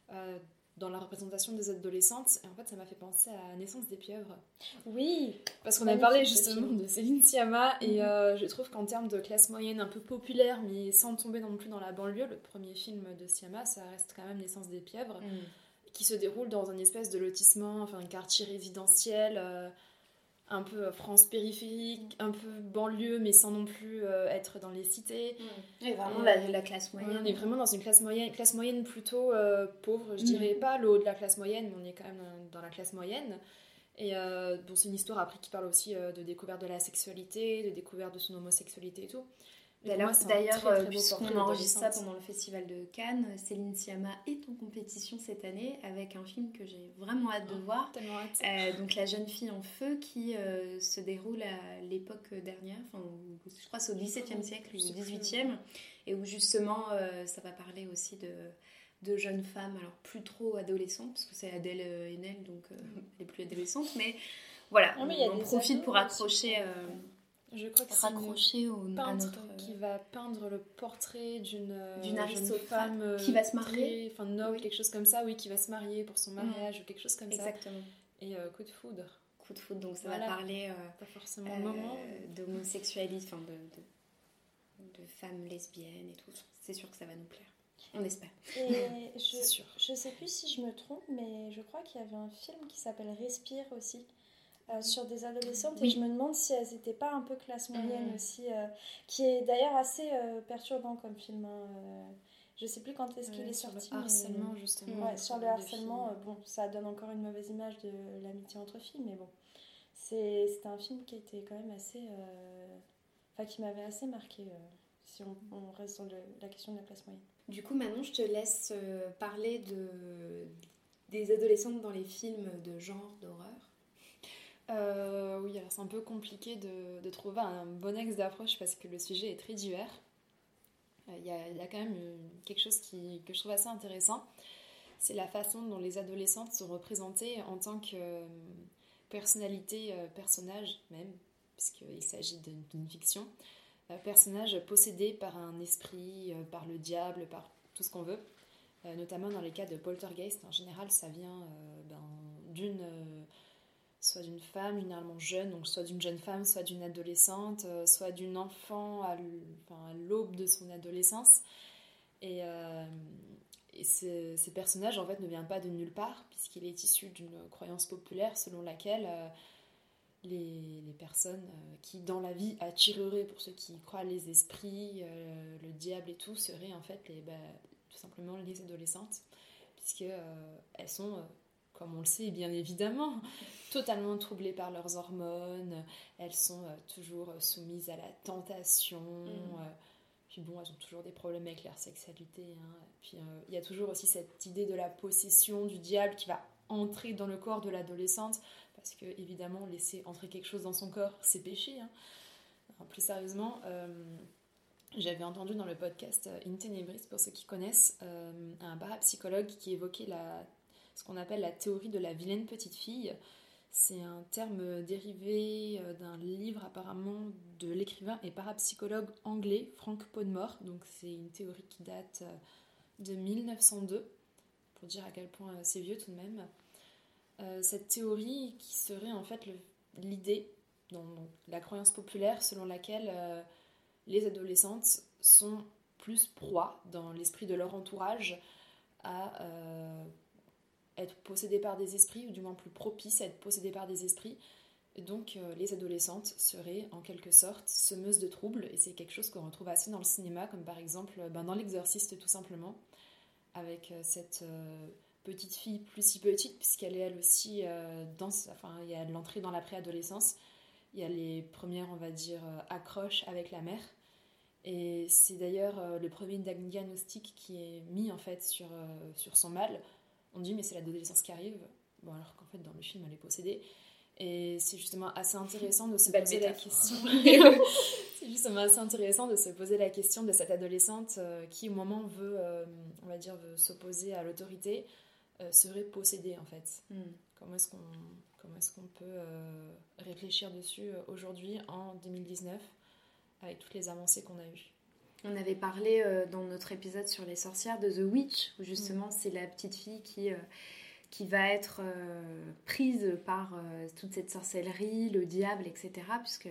Dans la représentation des adolescentes. Et en fait, ça m'a fait penser à Naissance des pieuvres. Oui, Parce qu'on a Magnifique, parlé justement de Céline Sciamma et Mhm. euh, je trouve qu'en termes de classe moyenne un peu populaire, mais sans tomber non plus dans la banlieue, le premier film de Sciamma, ça reste quand même Naissance des pieuvres, qui se déroule dans une espèce de lotissement, enfin un quartier résidentiel, euh, un peu euh, France périphérique, un peu banlieue, mais sans non plus euh, être dans les cités. Et vraiment Et, la, euh, la classe moyenne. On est vraiment dans une classe moyenne, classe moyenne plutôt euh, pauvre, je Mhm. dirais pas le haut de la classe moyenne, mais on est quand même dans, la classe moyenne. Et euh, bon, c'est une histoire après qui parle aussi de découverte de la sexualité, de découverte de son homosexualité et tout. D'ailleurs, puisqu'on enregistre ça pendant le festival de Cannes, Céline Sciamma est en compétition cette année avec un film que j'ai vraiment hâte de voir. Tellement hâte. Euh, donc la jeune fille en feu qui euh, se déroule à l'époque dernière, enfin je crois c'est au XVIIe siècle ou au plus. XVIIIe, et où justement euh, ça va parler aussi de, de jeunes femmes, alors plus trop adolescentes, parce que c'est Adèle Haenel, donc euh, elle est plus adolescente, mais voilà, Non, mais il y a on en des profite pour accrocher, euh, Je crois que c'est une raccrocher au, à peintre notre... euh, qui va peindre le portrait d'une euh, D'une aristocrate femme euh, qui va se marier. enfin noble, Oui. quelque chose comme ça, oui, qui va se marier pour son mariage ou quelque chose comme Exactement. ça. Et euh, coup de foudre, Coup de foot, donc ça Voilà. va parler euh, pas forcément euh, moment. d'homosexualité, enfin de, de, de femmes lesbiennes et tout. C'est sûr que ça va nous plaire. On espère. et *laughs* C'est je, sûr. je sais plus si je me trompe, mais je crois qu'il y avait un film qui s'appelle Respire aussi. Euh, sur des adolescentes et je me demande si elles n'étaient pas un peu classe moyenne Mhm. aussi euh, qui est d'ailleurs assez euh, perturbant comme film hein, je sais plus quand est-ce qu'il Ouais, est sur sorti le mais- harcèlement justement. Ouais, entre sur le harcèlement, bon, ça donne encore une mauvaise image de l'amitié entre filles, mais bon, c'est c'était un film qui était quand même assez, enfin qui m'avait assez marqué. si on, on reste sur le- la question de la classe moyenne. Du coup, Manon, je te laisse parler de, des adolescentes dans les films de genre, d'horreur. Oui, alors c'est un peu compliqué de, trouver un bon axe d'approche parce que le sujet est très divers. Il y, a, quand même quelque chose qui, que je trouve assez intéressant. C'est la façon dont les adolescentes sont représentées en tant que personnalité, personnage même, puisqu'il s'agit d'une fiction. Euh, personnage possédé par un esprit, euh, par le diable, par tout ce qu'on veut. Euh, notamment dans les cas de poltergeist, en général, ça vient ben, d'une soit d'une femme généralement jeune, donc soit d'une jeune femme, soit d'une adolescente, soit d'une enfant à l'aube de son adolescence. Et, et ces personnages, en fait, ne viennent pas de nulle part, puisqu'il est issu d'une croyance populaire selon laquelle les, les, personnes euh, qui, dans la vie, attireraient, pour ceux qui croient, les esprits, euh, le diable et tout, seraient en fait les, bah, tout simplement les adolescentes, puisqu'elles euh, elles sont, comme on le sait bien évidemment, totalement troublées par leurs hormones, elles sont toujours soumises à la tentation. Mm. Puis bon, elles ont toujours des problèmes avec leur sexualité. Hein. Puis il y a toujours aussi cette idée de la possession du diable qui va entrer dans le corps de l'adolescente parce que évidemment laisser entrer quelque chose dans son corps, c'est péché. Hein. plus sérieusement, euh, j'avais entendu dans le podcast euh, In Tenebris, pour ceux qui connaissent, euh, un parapsychologue qui évoquait la, ce qu'on appelle la théorie de la vilaine petite fille. C'est un terme dérivé d'un livre apparemment de l'écrivain et parapsychologue anglais Frank Podmore. Donc c'est une théorie qui date de 1902, pour dire à quel point c'est vieux tout de même. Euh, cette théorie qui serait en fait l'idée, la croyance populaire selon laquelle euh, les adolescentes sont plus proies dans l'esprit de leur entourage à euh, être possédées par des esprits, ou du moins plus propices à être possédées par des esprits. Donc les adolescentes seraient en quelque sorte semeuses de troubles, et c'est quelque chose qu'on retrouve assez dans le cinéma, comme par exemple ben, dans L'Exorciste tout simplement, avec cette petite fille plus si petite, puisqu'elle est elle aussi euh, dans. Enfin, il y a l'entrée dans la préadolescence, il y a les premières, on va dire, euh, accroches avec la mère. Et c'est d'ailleurs euh, le premier diagnostic qui est mis en fait sur, sur son mal. On dit, mais c'est l'adolescence qui arrive. Bon, alors qu'en fait, dans le film, elle est possédée. Et c'est justement assez intéressant de se poser la question. *laughs* *laughs* c'est justement assez intéressant de se poser la question de cette adolescente qui, au moment, veut, on va dire, veut s'opposer à l'autorité, euh, serait possédé en fait. Hmm. Comment est-ce qu'on comment est-ce qu'on peut euh, réfléchir dessus euh, aujourd'hui en 2019 avec toutes les avancées qu'on a eues? On avait parlé dans notre épisode sur les sorcières de The Witch, où justement hmm. c'est la petite fille qui, qui va être prise par toute cette sorcellerie, le diable, etc. Puisque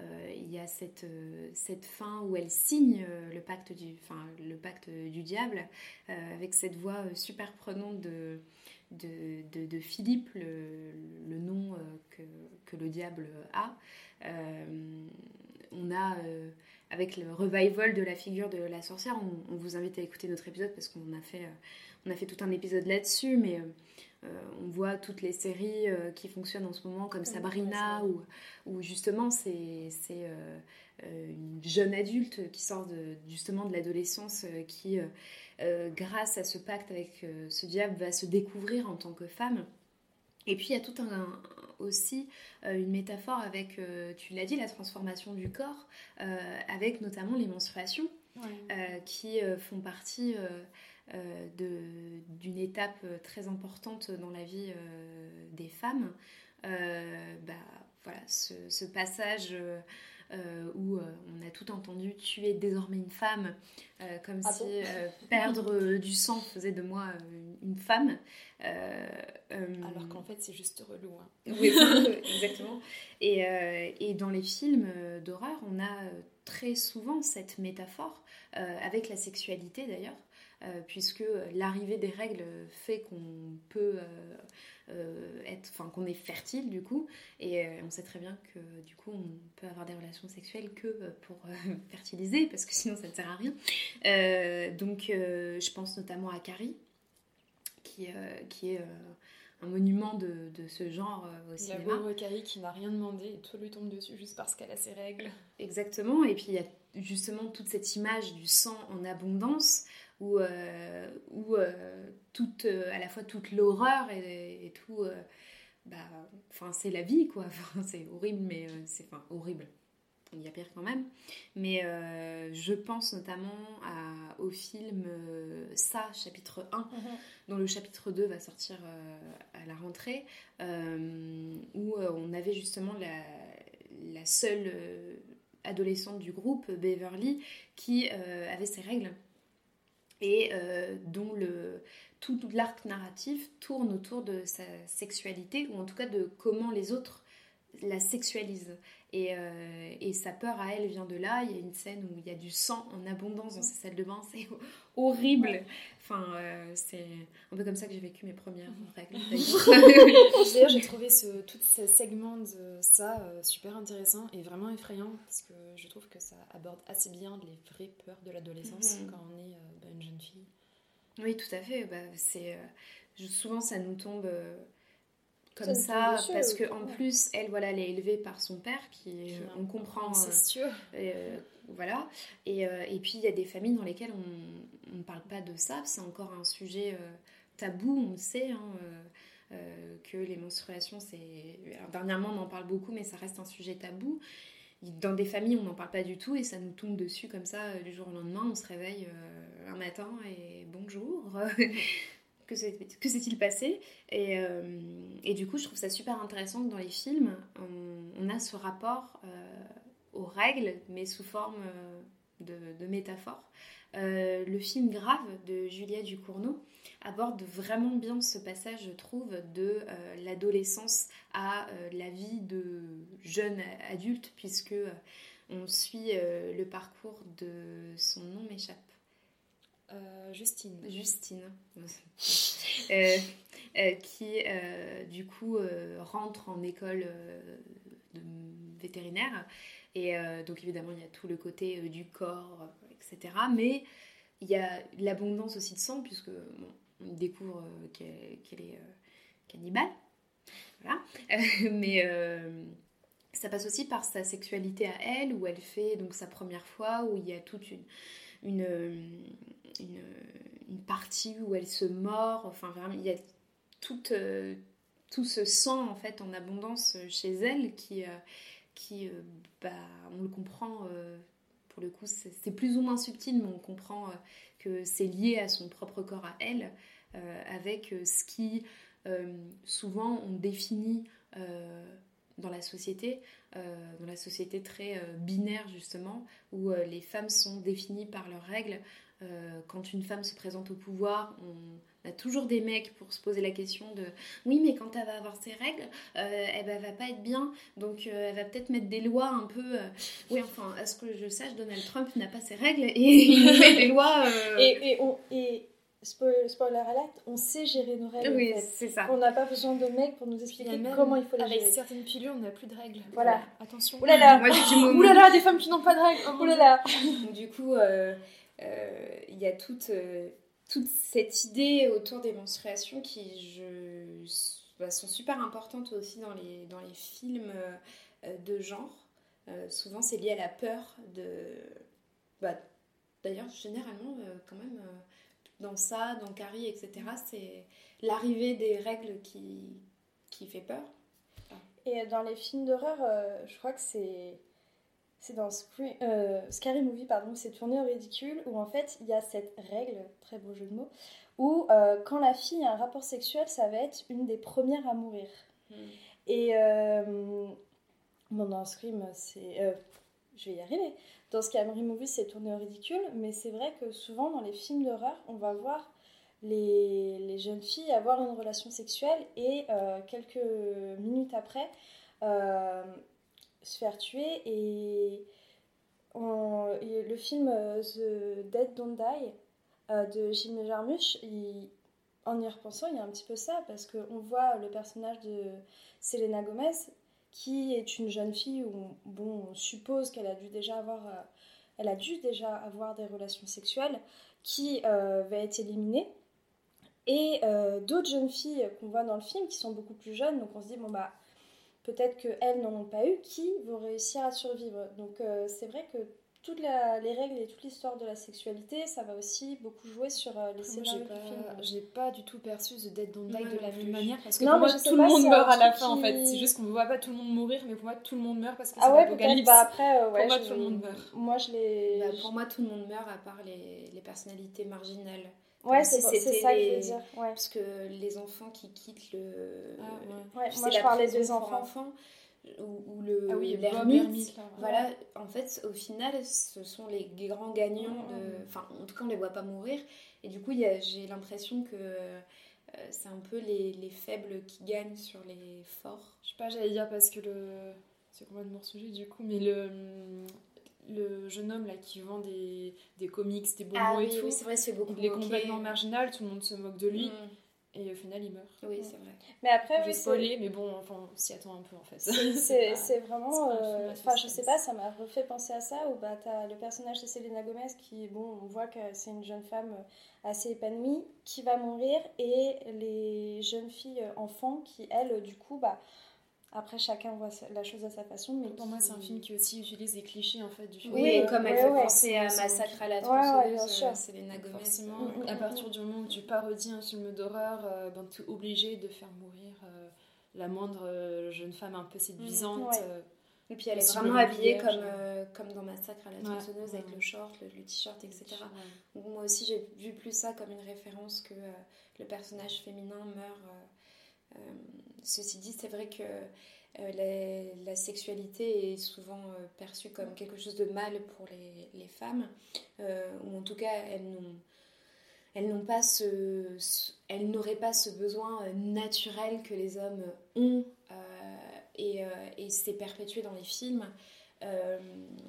euh, il y a cette, euh, cette fin où elle signe euh, le pacte du, enfin, le pacte du diable avec cette voix super prenante de, de, de, Philippe, le, le nom que, que, le diable a. on a avec le revival de la figure de la sorcière, on, on, vous invite à écouter notre épisode parce qu'on a fait, on a fait tout un épisode là-dessus, mais euh, on voit toutes les séries euh, qui fonctionnent en ce moment, comme Sabrina, où, justement c'est euh, une jeune adulte qui sort de, justement de l'adolescence, qui, grâce à ce pacte avec ce diable, va se découvrir en tant que femme. Et puis il y a tout un, aussi une métaphore avec, tu l'as dit, la transformation du corps, avec notamment les menstruations, qui font partie euh, d'une étape euh, très importante dans la vie euh, des femmes. bah, voilà, ce, passage où on a tout entendu tu es désormais une femme, comme ah si perdre du sang faisait de moi une, femme. Alors qu'en fait c'est juste relou. Hein. *laughs* Oui, *laughs* exactement. Et, et, dans les films d'horreur, on a très souvent cette métaphore, avec la sexualité d'ailleurs, euh, puisque l'arrivée des règles fait qu'on peut euh, euh, être, enfin qu'on est fertile du coup, et on sait très bien que du coup on peut avoir des relations sexuelles que pour *laughs* fertiliser, parce que sinon ça ne sert à rien. donc je pense notamment à Carrie, qui, qui est un monument de, de, ce genre au cinéma. La pauvre Carrie qui n'a rien demandé et tout lui tombe dessus juste parce qu'elle a ses règles. Exactement, et puis il y a justement toute cette image du sang en abondance où, où toute, à la fois toute l'horreur et, tout, bah, enfin c'est la vie quoi, *laughs* c'est horrible mais c'est enfin horrible il y a pire quand même. Mais euh, je pense notamment à, au film euh, Ça, chapitre 1, mhm. dont le chapitre 2 va sortir euh, à la rentrée, où on avait justement la, la seule adolescente du groupe, Beverly, qui avait ses règles et dont le, tout, tout l'arc narratif tourne autour de sa sexualité, ou en tout cas de comment les autres la sexualisent. Euh, et, sa peur à elle vient de là. Il y a une scène où il y a du sang en abondance dans sa salle de bain. C'est *laughs* horrible. Enfin, euh, c'est un peu comme ça que j'ai vécu mes premières règles. *laughs* D'ailleurs, j'ai trouvé ce, tout ce segment de ça euh, super intéressant et vraiment effrayant parce que je trouve que ça aborde assez bien les vraies peurs de l'adolescence mhm. quand on est bah, une jeune fille. Oui, tout à fait. Bah, c'est souvent ça nous tombe comme ça, parce que en plus elle voilà elle est élevée par son père qui on comprend c'est euh, euh, voilà. Et, euh, et puis il y a des familles dans lesquelles on ne parle pas de ça. C'est encore un sujet tabou on sait hein, que les menstruations c'est dernièrement on en parle beaucoup mais ça reste un sujet tabou. Dans des familles on n'en parle pas du tout et ça nous tombe dessus comme ça du jour au lendemain. On se réveille un matin et bonjour *laughs* que s'est-il passé euh, et, du coup, je trouve ça super intéressant que dans les films, on, a ce rapport euh, aux règles, mais sous forme euh, de, métaphore. le film Grave de Julia Ducournau aborde vraiment bien ce passage, je trouve, de l'adolescence à la vie de jeune adulte, puisque on suit le parcours de son nom m'échappe euh, Justine. Justine. *laughs* Euh, euh, qui, du coup, rentre en école de vétérinaire. Et donc, évidemment, il y a tout le côté du corps, etc. Mais il y a l'abondance aussi de sang, puisque on découvre qu'elle est cannibale. Voilà. *laughs* mais ça passe aussi par sa sexualité à elle, où elle fait donc sa première fois, où il y a toute une, une, une, partie où elle se mord. Enfin, vraiment, il y a tout, euh, tout ce sang en fait en abondance chez elle qui, euh, qui euh, bah, on le comprend. pour le coup, c'est plus ou moins subtil, mais on comprend que c'est lié à son propre corps à elle, avec ce qui souvent on définit dans la société, dans la société très binaire justement, où les femmes sont définies par leurs règles, euh, quand une femme se présente au pouvoir, on a toujours des mecs pour se poser la question de oui, mais quand elle va avoir ses règles, euh, elle va pas être bien, donc euh, elle va peut-être mettre des lois un peu. Oui, enfin, à ce que je sache, Donald Trump n'a pas ses règles et *laughs* il met des lois. Spoiler alert, on sait gérer nos règles. Oui, c'est ça. On n'a pas besoin de mecs pour nous expliquer comment il faut les avec gérer. Avec certaines pilules, on n'a plus de règles. Voilà. Attention. Oulala. Oulala, des femmes qui n'ont pas de règles. Oulala. du coup. Euh, il y a toute, euh, toute cette idée autour des menstruations qui je, bah, sont super importantes aussi dans les, dans les films euh, de genre. souvent, c'est lié à la peur de. Bah, D'ailleurs, généralement, quand même, dans ça, dans Carrie, etc., c'est l'arrivée des règles qui, qui fait peur. Et dans les films d'horreur, je crois que c'est c'est dans euh, Scary Movie, pardon, c'est tourné au ridicule, où en fait il y a cette règle, très beau jeu de mots, où euh, quand la fille a un rapport sexuel, ça va être une des premières à mourir. Hmm. Et euh, bon, dans Scream, c'est. Je vais y arriver. Dans Scary Movie, c'est tourné au ridicule, mais c'est vrai que souvent dans les films d'horreur, on va voir les, jeunes filles avoir une relation sexuelle et quelques minutes après se faire tuer. Et, le film euh, The Dead Don't Die euh, de Jim Jarmusch, en y repensant, il y a un petit peu ça, parce qu'on voit le personnage de Selena Gomez, qui est une jeune fille où bon, on suppose qu'elle a dû déjà avoir, euh, elle a dû déjà avoir des relations sexuelles, qui va être éliminée. Et d'autres jeunes filles qu'on voit dans le film qui sont beaucoup plus jeunes, donc on se dit, bon bah peut-être qu'elles n'en ont pas eu, qui vont réussir à survivre. Donc euh, c'est vrai que toutes les règles et toute l'histoire de la sexualité, ça va aussi beaucoup jouer sur euh, les scénarios du film. J'ai pas du tout perçu The Dead Don't Die de la même manière parce que Non, pour moi je tout le monde meurt à la fin en fait. C'est juste qu'on ne voit pas tout le monde mourir, mais pour moi tout le monde meurt parce que c'est Ah ouais, l'apocalypse. Bah après, euh, ouais, Pour moi, je- tout le monde meurt. Moi, je l'ai. Bah, pour moi, tout le monde meurt à part les, les personnalités marginales. ouais, c'est ça que je les- veux dire. Ouais. Parce que les enfants qui quittent le. Ah, ouais. Ouais, c'est moi, je la parlais des enfants, ou, ou le Ah oui, l'ermite. Voilà, en fait, au final, ce sont les grands gagnants de. Enfin, en tout cas, on les voit pas mourir. Et du coup, j'ai l'impression que euh, c'est un peu les, les faibles qui gagnent sur les forts. Je sais pas, j'allais dire parce que le. C'est complètement sujet du coup, mais le. Le jeune homme là qui vend des, des comics, des bonbons Ah et oui, tout, oui, c'est vrai, c'est beaucoup il est complètement marginal, tout le monde se moque de lui, Mm. Et au final il meurt. Oui, c'est vrai. Mais après, oui, c'est- spoilé, mais bon, enfin, on s'y attend un peu en fait. c'est *laughs* vraiment. euh, Enfin, je suspense. sais pas, ça m'a refait penser à ça, où bah, t'as le personnage de Selena Gomez qui, bon, on voit que c'est une jeune femme euh, assez épanouie, qui va mourir, et les jeunes filles euh, enfants qui, elles, du coup, bah. Après, chacun voit la chose à sa façon, mais Pour moi, c'est un film qui aussi utilise les clichés en fait du film. Oui, Oui, comme elle fait ouais. penser à C'est- Massacre à la Ouais, ouais, bien tronçonneuse, sûr. euh, Selena Gomez. Forcément, Mm, mm, à mm, partir du moment où tu parodies un film d'horreur, euh, ben, tu es obligé de faire mourir euh, la moindre euh, jeune femme un peu séduisante. Mm, ouais. euh, Et puis elle est vraiment habillée comme, euh, comme dans Massacre à la Ouais, tronçonneuse avec ouais. le short, le, le t-shirt, etc. ouais. Donc moi aussi j'ai vu plus ça comme une référence que euh, le personnage féminin meurt. euh, euh, ceci dit, c'est vrai que euh, la, sexualité est souvent euh, perçue comme quelque chose de mal pour les, femmes, euh, ou en tout cas elles n'ont pas ce, elles n'auraient pas ce besoin euh, naturel que les hommes ont euh, et, euh, c'est perpétué dans les films. Euh,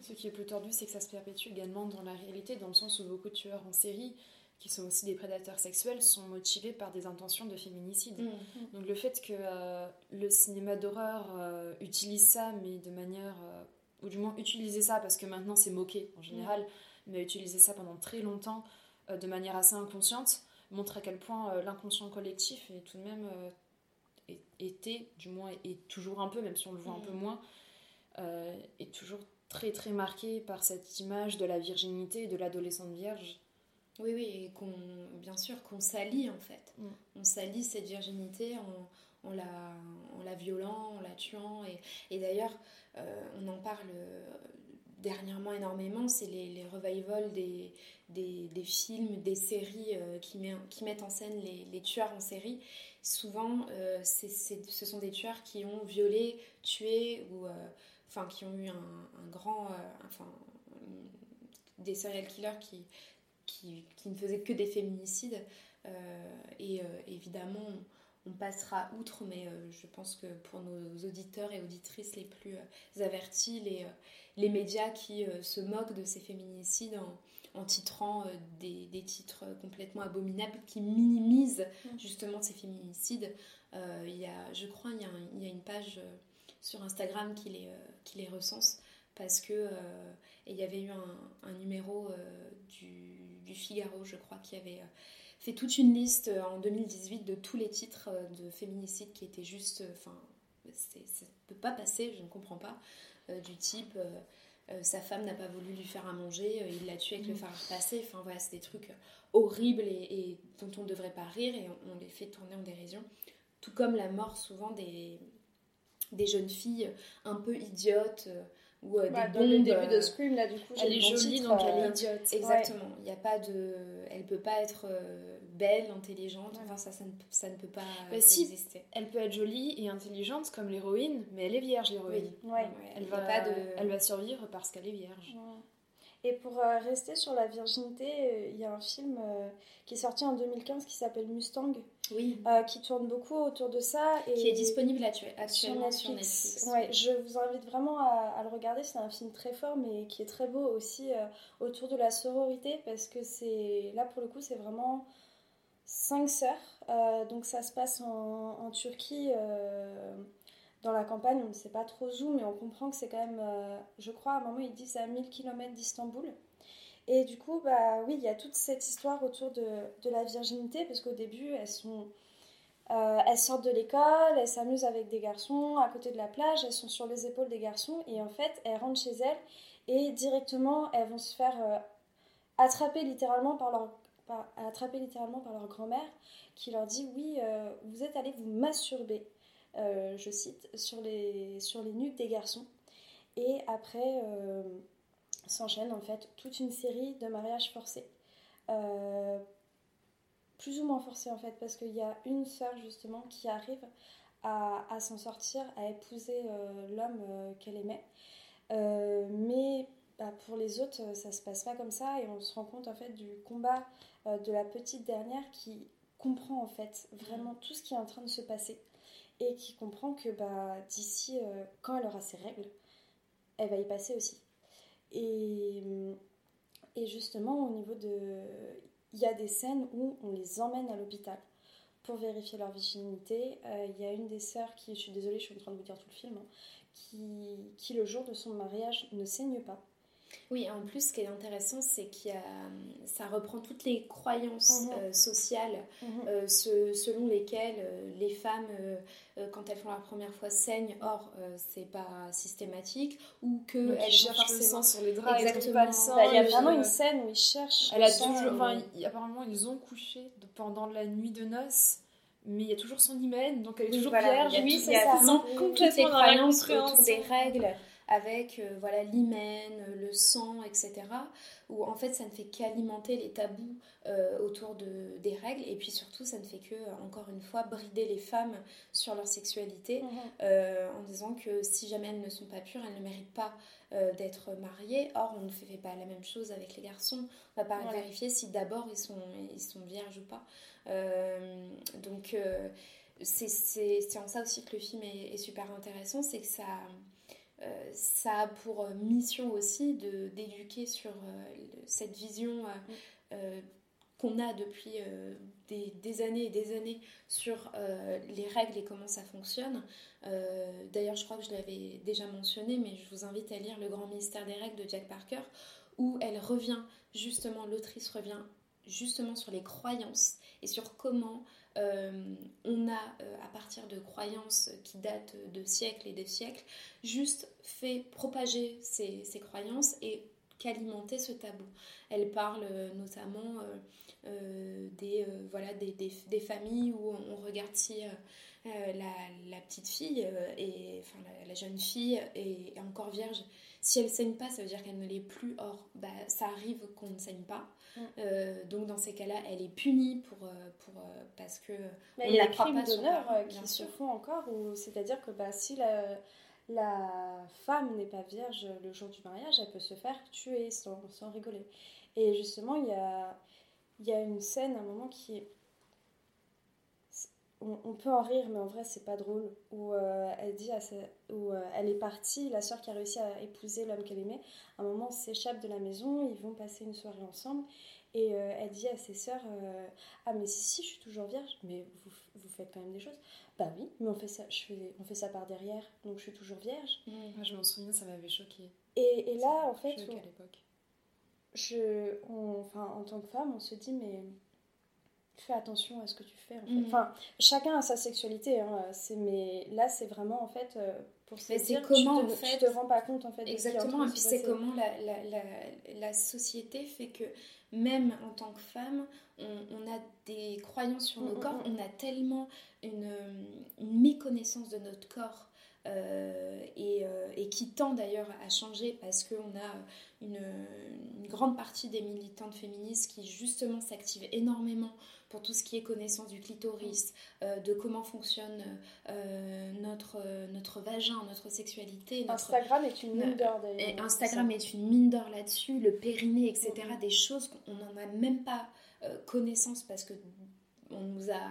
Ce qui est plus tordu, c'est que ça se perpétue également dans la réalité, dans le sens où beaucoup de tueurs en série, qui sont aussi des prédateurs sexuels, sont motivés par des intentions de féminicide. mm. Donc le fait que euh, le cinéma d'horreur euh, utilise ça, mais de manière... euh, ou du moins utiliser ça, parce que maintenant c'est moqué en général, mais utiliser ça pendant très longtemps de manière assez inconsciente, montre à quel point l'inconscient collectif est tout de même... était, du moins, et toujours un peu, même si on le voit un peu Mhm. moins, est toujours très très marqué par cette image de la virginité et de l'adolescente vierge. Oui, oui, et qu'on, bien sûr, qu'on salit en fait. Mm. On salit cette virginité en, en, la, en la violant, en la tuant. Et, et d'ailleurs, euh, on en parle euh, dernièrement énormément, c'est les, les revivals des, des, des films, des séries euh, qui, met- qui mettent en scène les, les tueurs en série. Souvent, euh, c'est- c'est- ce sont des tueurs qui ont violé, tué, ou enfin qui ont eu un, un grand... enfin, des serial killers qui, qui, qui ne faisait que des féminicides. Euh, et euh, évidemment, on, passera outre, mais euh, je pense que pour nos auditeurs et auditrices les plus avertis, les, les médias qui se moquent de ces féminicides en, en titrant des, des titres complètement abominables qui minimisent justement ces féminicides. Euh, il y a, je crois il y a, un- il y a une page sur Instagram qui les, qui les recense parce que euh, et il y avait eu un, un numéro euh, du, du Figaro, je crois, qui avait euh, fait toute une liste euh, en 2018 de tous les titres euh, de féminicide qui étaient juste. Enfin, ça ne peut pas passer, je ne comprends pas. du type. euh, sa femme n'a pas voulu lui faire à manger, euh, il l'a tué avec le fer à repasser. Enfin voilà, c'est des trucs horribles et, et dont on ne devrait pas rire et on, on les fait tourner en dérision. Tout comme la mort souvent des, des jeunes filles un peu idiotes ou euh, Bah, des dans le début de euh, Scream, là, du coup, j'ai Elle le est jolie, titre, donc elle est idiote. Exactement. Il y a pas de, elle peut pas être euh, belle, intelligente. Enfin ça, ça ne, ça ne peut pas Bah si. exister. Elle peut être jolie et intelligente comme l'héroïne, mais elle est vierge l'héroïne. Ouais. Ouais, Elle, va, pas de. elle va survivre parce qu'elle est vierge. Et pour euh, rester sur la virginité, euh, il y a un film euh, qui est sorti en 2015 qui s'appelle Mustang, Oui. euh, qui tourne beaucoup autour de ça. Et Qui est disponible sur actuellement Netflix. sur Netflix. Ouais, je vous invite vraiment à, à le regarder. C'est un film très fort, mais qui est très beau aussi euh, autour de la sororité, parce que c'est là pour le coup, c'est vraiment cinq sœurs. Euh, donc ça se passe en, en Turquie, dans la campagne. On ne sait pas trop où, mais on comprend que c'est quand même, je crois, à un moment ils disent à 1000 km d'Istanbul. Et du coup, bah oui, il y a toute cette histoire autour de, de la virginité, parce qu'au début, elles sont euh, elles sortent de l'école, elles s'amusent avec des garçons à côté de la plage, elles sont sur les épaules des garçons et en fait elles rentrent chez elles Et directement, elles vont se faire euh, attraper littéralement par leur, littéralement par leur grand-mère qui leur dit oui, euh, vous êtes allés vous masturber, je cite, sur les, sur les nuques des garçons. Et après, s'enchaîne en fait toute une série de mariages forcés. Euh, plus ou moins forcés en fait, parce qu'il y a une sœur justement qui arrive à, à s'en sortir, à épouser euh, l'homme euh, qu'elle aimait. Mais bah, pour les autres, ça se passe pas comme ça et on se rend compte en fait du combat de la petite dernière qui comprend en fait vraiment tout ce qui est en train de se passer et qui comprend que bah, d'ici, quand elle aura ses règles, elle va y passer aussi. Et, justement, au niveau de. Il y a des scènes où on les emmène à l'hôpital pour vérifier leur virginité. Euh, Il y a une des sœurs qui, je suis désolée, je suis en train de vous dire tout le film, hein, qui, qui le jour de son mariage ne saigne pas. Oui, en plus, ce qui est intéressant, c'est qu'il y a, ça reprend toutes les croyances Mhm. euh, sociales euh, ce- selon lesquelles euh, les femmes, euh, euh, quand elles font la première fois, saignent. Or, euh, c'est pas systématique, ou que Donc, elles ils sont cherchent le sang sur les draps, Exactement. pas le sang. Bah, Il y a vraiment une euh, scène où ils cherchent. Elle le a sang, toujours, et- enfin, il- apparemment ils ont couché pendant la nuit de noces, mais il y a toujours son hymen, donc elle est Oui, toujours voilà, vierge. Il y a, Oui, tout- c'est ça. Oui. toutes les Complètement croyances autour des règles avec euh, voilà l'hymen, le sang, etc. Où en fait ça ne fait qu'alimenter les tabous euh, autour de, des règles et puis surtout ça ne fait que, euh, encore une fois, brider les femmes sur leur sexualité Mhm. euh, en disant que si jamais elles ne sont pas pures, elles ne méritent pas euh, d'être mariées. Or, on ne fait pas la même chose avec les garçons. On va pas Ouais. vérifier si d'abord ils sont, ils sont vierges ou pas. Euh, donc, euh, c'est en ça aussi que le film est, est super intéressant, c'est que ça, euh, ça a pour euh, mission aussi de- d'éduquer sur euh, cette vision euh, euh, qu'on a depuis des, des années et des années sur les règles et comment ça fonctionne. D'ailleurs, je crois que je l'avais déjà mentionné, mais je vous invite à lire Le Grand Mystère des règles de Jack Parker, où elle revient, justement, l'autrice revient justement sur les croyances et sur comment euh, on a, euh, à partir de croyances qui datent de siècles et de siècles, juste fait propager ces, ces croyances et qu'alimenter ce tabou. Elle parle euh, notamment des, voilà, des, des, des familles où on regarde si la, la petite fille, et, enfin la, jeune fille est, est encore vierge. Si elle saigne pas, ça veut dire qu'elle ne l'est plus. Or, bah, ça arrive qu'on ne saigne pas. Mm. Euh, donc dans ces cas-là, elle est punie pour, euh, pour, euh, parce que Mais on il y a des crimes d'honneur qui se font encore, c'est-à-dire que bah, si la, la femme n'est pas vierge le jour du mariage, elle peut se faire tuer sans, sans rigoler. Et justement, il y a, il y a une scène, à un moment qui est... On, on peut en rire, mais en vrai, c'est pas drôle. Où, euh, elle dit à sa- où euh, elle est partie, la soeur qui a réussi à épouser l'homme qu'elle aimait, à un moment s'échappe de la maison, ils vont passer une soirée ensemble. Et euh, elle dit à ses sœurs Ah, mais si, si, je suis toujours vierge, mais vous, vous faites quand même des choses. Bah oui, mais on fait ça, je fais, on fait ça par derrière, donc je suis toujours vierge. Moi, je m'en souviens, ça m'avait choqué. Et, et là, en fait, on- à l'époque. je, on- enfin, en tant que femme, on se dit, mais fais attention à ce que tu fais. En fait. Mhm. Enfin, chacun a sa sexualité, hein, c'est, mais là, c'est vraiment, en fait, euh, pour se Mais c'est dire, comment, tu, te, en fait, tu te rends pas compte, en fait, Exactement, et puis c'est comment la, la, la, la société fait que même en tant que femme, on, on a des croyances sur nos Mm, mm, corps, mm. on a tellement une, une méconnaissance de notre corps euh, et, euh, et qui tend d'ailleurs à changer parce qu'on a une, une grande partie des militantes féministes qui justement s'activent énormément pour tout ce qui est connaissance du clitoris, euh, de comment fonctionne euh, notre, notre vagin, notre sexualité, notre, Instagram est une mine d'or, d'ailleurs. Instagram est une mine d'or là-dessus, le périnée, etc. Mhm. Des choses qu'on n'en a même pas euh, connaissance parce que on nous a,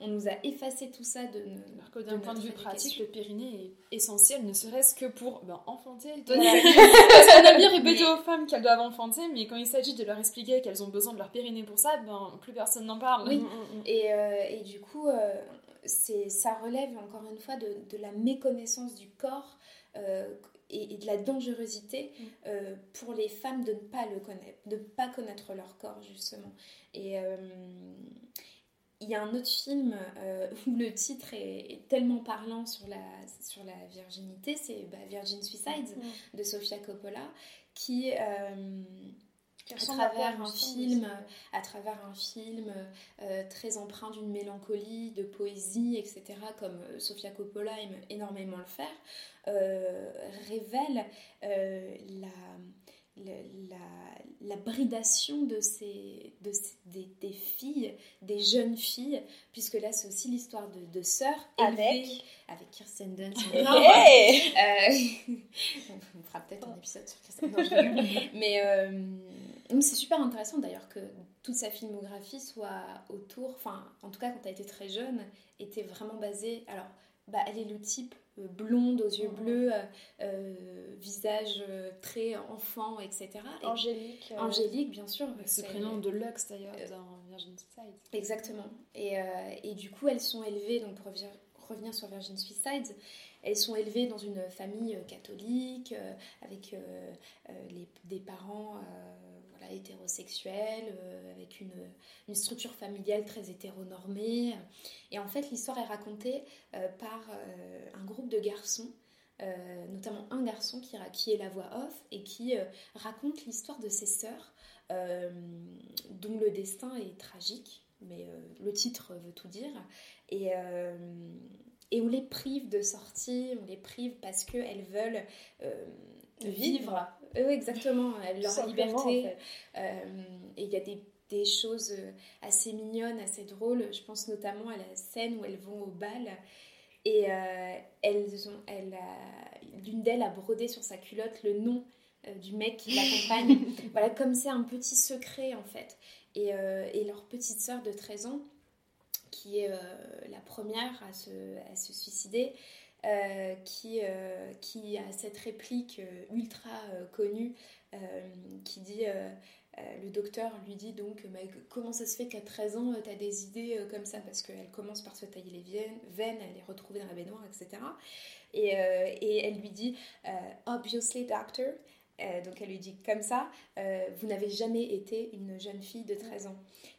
on nous a effacé tout ça de. Alors que d'un point de vue pratique, le périnée est essentiel, ne serait-ce que pour ben, enfanter. Voilà. *laughs* Parce qu'on a bien répété Mais- aux femmes qu'elles doivent enfanter, mais quand il s'agit de leur expliquer qu'elles ont besoin de leur périnée pour ça, ben, plus personne n'en parle. Oui. Mm, mm, mm. Et, euh, et du coup, euh, c'est, ça relève encore une fois de, de la méconnaissance du corps euh, et, et de la dangerosité euh, pour les femmes de ne pas le connaître, de ne pas connaître leur corps justement. Et, euh, il y a un autre film euh, *laughs* où le titre est, tellement parlant sur la, sur la virginité, c'est bah, Virgin Suicide de Sofia Coppola, qui, euh, à, travers un film, à travers un film très empreint d'une mélancolie, de poésie, etc., comme Sofia Coppola aime énormément le faire, révèle la la, bridation de ces, de des, filles, des jeunes filles, puisque là c'est aussi l'histoire de, de sœurs avec avec Kirsten Dunst. *laughs* euh, *laughs* on fera peut-être un épisode sur Kirsten Dunst. Mais euh, c'est super intéressant d'ailleurs que toute sa filmographie soit autour, enfin en tout cas quand elle était très jeune, était vraiment basée. Alors bah, elle est le type euh, blonde aux yeux bleus, euh, euh, visage très enfant, etc. Angélique. Angélique, bien sûr. Ce prénom de Lux d'ailleurs dans Virgin Suicide. Exactement. Et, et, du coup, elles sont élevées, donc pour revenir sur Virgin Suicide, elles sont élevées dans une famille catholique, avec les, des parents hétérosexuelle, euh, avec une, une, structure familiale très hétéronormée. Et en fait, l'histoire est racontée euh, par euh, un groupe de garçons, notamment un garçon qui, qui est la voix off et qui raconte l'histoire de ses sœurs, dont le destin est tragique, mais le titre veut tout dire. Et et on les prive de sortie, on les prive parce qu'elles veulent vivre. Oui, exactement, leur liberté. Euh, et il y a des, des, choses assez mignonnes, assez drôles. Je pense notamment à la scène où elles vont au bal. Et euh, elles ont, elle l'une d'elles a brodé sur sa culotte le nom euh, du mec qui l'accompagne. *laughs* voilà, comme c'est un petit secret en fait. Et, et leur petite sœur de 13 ans, qui est la première à se, à se suicider, euh, qui, euh, qui a cette réplique euh, ultra connue qui dit le docteur lui dit donc comment ça se fait qu'à 13 ans tu as des idées comme ça? Parce qu'elle commence par se tailler les veines, elle est retrouvée dans la baignoire, etc. Et, et elle lui dit Obviously, doctor. Donc elle lui dit comme ça, vous n'avez jamais été une jeune fille de 13 ans.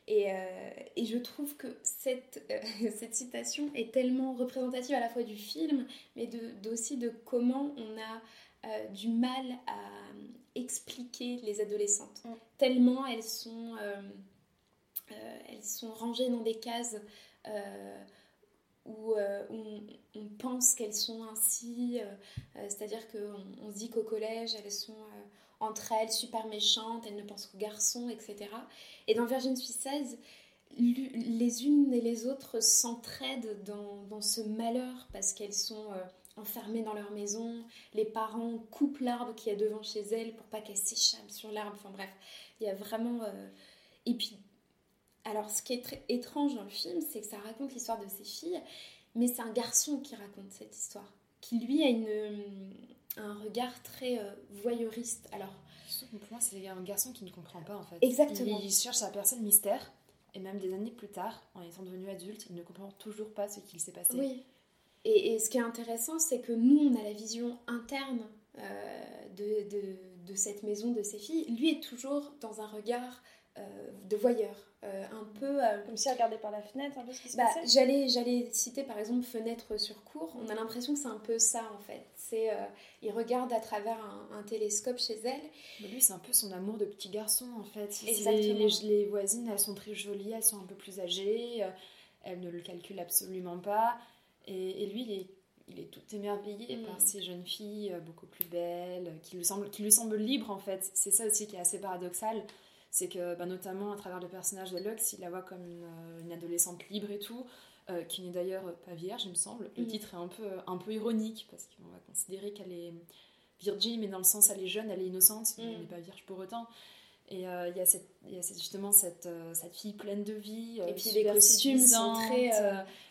Et, euh, et, je trouve que cette, euh, *laughs* cette citation est tellement représentative à la fois du film, mais de, aussi de comment on a euh, du mal à expliquer les adolescentes. Mm. Tellement elles sont, elles sont rangées dans des cases où, on, on, pense qu'elles sont ainsi. C'est-à-dire qu'on on se dit qu'au collège, elles sont entre elles, super méchantes, elles ne pensent qu'aux garçons, etc. Et dans Virgin Suicide, les unes et les autres s'entraident dans, ce malheur parce qu'elles sont euh, enfermées dans leur maison. Les parents coupent l'arbre qui est devant chez elles pour pas qu'elles s'échappent sur l'arbre. Enfin bref, il y a vraiment. Euh, et puis, alors ce qui est très étrange dans le film, c'est que ça raconte l'histoire de ces filles, mais c'est un garçon qui raconte cette histoire, qui lui a une un regard très euh, voyeuriste. Alors, pour moi, c'est un garçon qui ne comprend pas en fait. Exactement. Il, cherche sa personne mystère, et même des années plus tard, en étant devenu adulte, il ne comprend toujours pas ce qu'il s'est passé. Oui. Et, ce qui est intéressant, c'est que nous, on a la vision interne euh, de, de, de, cette maison, de ces filles. Lui est toujours dans un regard euh, de voyeur. Euh, un peu euh, comme si regardait par la fenêtre un peu ce qui se bah, j'allais j'allais citer par exemple fenêtre sur cour on a l'impression que c'est un peu ça en fait. C'est il regarde à travers un, télescope chez elle. Mais lui c'est un peu son amour de petit garçon en fait. Les, les, voisines elles sont très jolies elles sont un peu plus âgées elles ne le calculent absolument pas. Et, lui il est il est tout émerveillé mm. par ces jeunes filles beaucoup plus belles, qui lui semblent, qui lui semblent libres en fait. C'est ça aussi qui est assez paradoxal c'est que bah, notamment à travers le personnage de Lux, il la voit comme une, euh, adolescente libre et tout, euh, qui n'est d'ailleurs pas vierge, il me semble. Le mm. titre est un peu, un peu ironique, parce qu'on va considérer qu'elle est virgin, mais dans le sens elle est jeune, elle est innocente, mais elle n'est pas vierge pour autant. Et euh, il y, a justement cette, cette, fille pleine de vie. et puis les costumes sont très.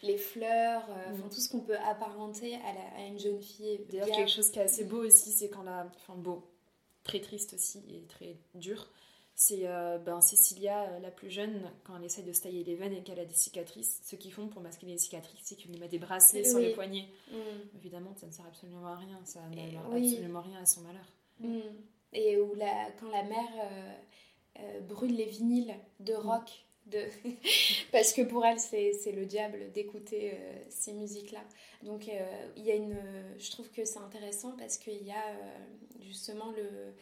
les fleurs, mm. tout ce qu'on peut apparenter à, la, à une jeune fille. D'ailleurs, quelque chose qui est assez beau aussi, c'est quand la. Enfin, beau, très triste aussi et très dur c'est euh, ben, Cécilia, euh, la plus jeune, quand elle essaye de se tailler les veines et qu'elle a des cicatrices, ce qu'ils font pour masquer les cicatrices, c'est qu'ils lui mettent des bracelets sur les poignets. Mm. Évidemment, ça ne sert absolument à rien, ça n'aide absolument rien à son malheur. Mm. Et où la, quand la mère euh, brûle les vinyles de mm. rock De... *laughs* Parce que pour elle, c'est le diable d'écouter ces musiques-là. Donc, il y a une... je trouve que c'est intéressant parce qu'il y a justement le...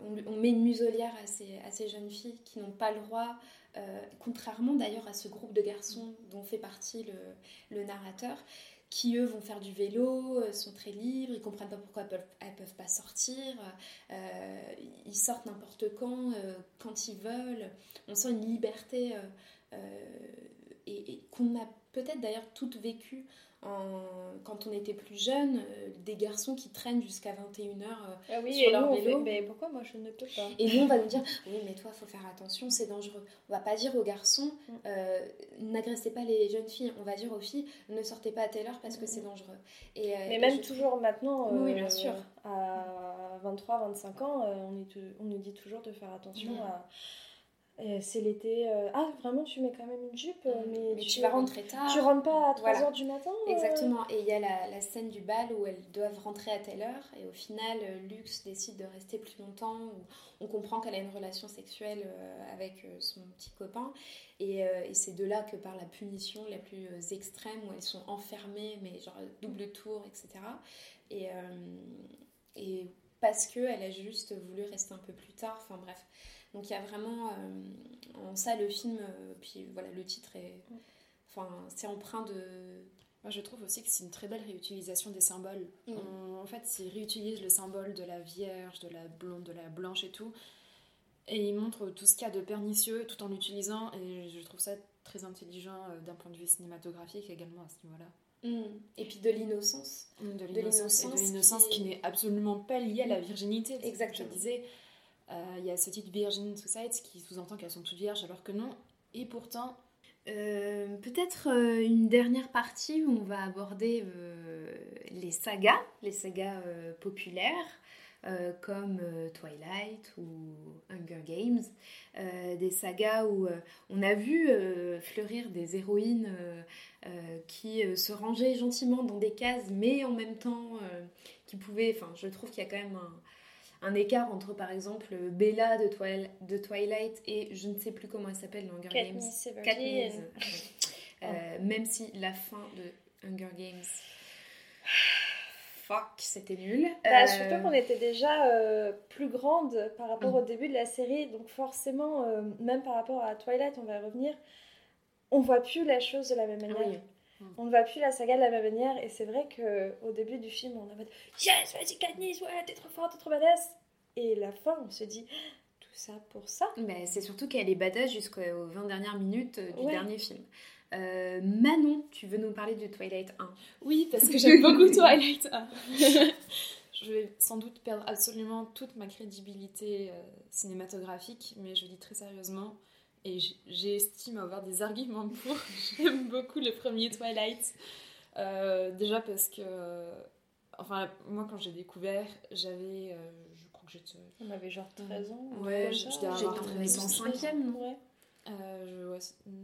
On, on, met une muselière à ces, jeunes filles qui n'ont pas le droit, contrairement d'ailleurs à ce groupe de garçons dont fait partie le, narrateur, qui eux vont faire du vélo, euh, sont très libres, ils comprennent pas pourquoi elles peuvent, peuvent pas sortir, euh, ils sortent n'importe quand, euh, quand ils veulent. On sent une liberté et qu'on a peut-être d'ailleurs toutes quand on était plus jeune, euh, des garçons qui traînent jusqu'à 21h euh, ah oui, sur leur vélo. mais pourquoi moi je ne peux pas Et nous on va nous dire oui mais toi faut faire attention, c'est dangereux. On va pas dire aux garçons mm. euh, n'agressez pas les jeunes filles, on va dire aux filles ne sortez pas à telle heure parce que c'est mm. dangereux. Et, mais même toujours maintenant, oui bien sûr, à 23-25 ans, on, est on nous dit toujours de faire attention mm. à euh, c'est l'été. Euh, ah, vraiment, tu mets quand même une jupe, euh, mais, tu, vas rentrer tard. Tu rentres pas à 3h du matin Exactement. Et il y a la, scène du bal où elles doivent rentrer à telle heure. Et au final, Lux décide de rester plus longtemps. on comprend qu'elle a une relation sexuelle avec son petit copain. Et, et c'est de là que part la punition la plus extrême, où elles sont enfermées, mais genre double tour, etc. Et, et parce qu'elle a juste voulu rester un peu plus tard. Enfin bref. Donc il y a vraiment euh, en ça le film, euh, puis voilà, le titre est. Enfin, c'est empreint de. Moi, je trouve aussi que c'est une très belle réutilisation des symboles. Mm. en fait, ils réutilisent le symbole de la Vierge, de la blonde, de la blanche et tout. Et ils montrent tout ce qu'il y a de pernicieux tout en l'utilisant. Et je trouve ça très intelligent euh, d'un point de vue cinématographique également à ce niveau-là. Mm. Et puis de l'innocence. Mm, de l'innocence. qui, n'est absolument pas liée à la virginité. Exactement. Je disais, il y a ce titre Virgin Suicides qui sous-entend qu'elles sont toutes vierges alors que non. Et pourtant, euh, peut-être euh, une dernière partie où on va aborder les sagas, les sagas populaires, comme Twilight ou Hunger Games, des sagas où on a vu fleurir des héroïnes qui se rangeaient gentiment dans des cases, mais en même temps qui pouvaient, enfin je trouve qu'il y a quand même un, un écart entre par exemple Bella de, de Twilight et je ne sais plus comment elle s'appelle dans Hunger Games. Katniss. Euh, oh. Même si la fin de Hunger Games. Fuck, c'était nul. Bah, euh, Surtout qu'on était déjà euh, plus grande par rapport au début de la série, donc forcément, même par rapport à Twilight, on va revenir, on voit plus la chose de la même manière. Mm. On ne voit plus la saga de la même manière et c'est vrai qu'au début du film on a dit Yes, vas-y Katniss, ouais, t'es trop forte, t'es trop badass. Et la fin on se dit *gasps* tout ça pour ça. Mais c'est surtout qu'elle est badass jusqu'aux 20 dernières minutes euh, du dernier film. Euh, Manon, tu veux nous parler de Twilight 1 Oui, parce que j'aime beaucoup Twilight 1. *laughs* je vais sans doute perdre absolument toute ma crédibilité euh, cinématographique, mais je dis très sérieusement, et j'estime avoir des arguments pour. *laughs* J'aime beaucoup le premier Twilight. Euh, déjà parce que. Enfin, moi, quand j'ai découvert, j'avais. Euh, je crois que j'étais. On avait genre 13 ans. Ouais, j'étais en 5ème, non Ouais. Euh, je, ouais,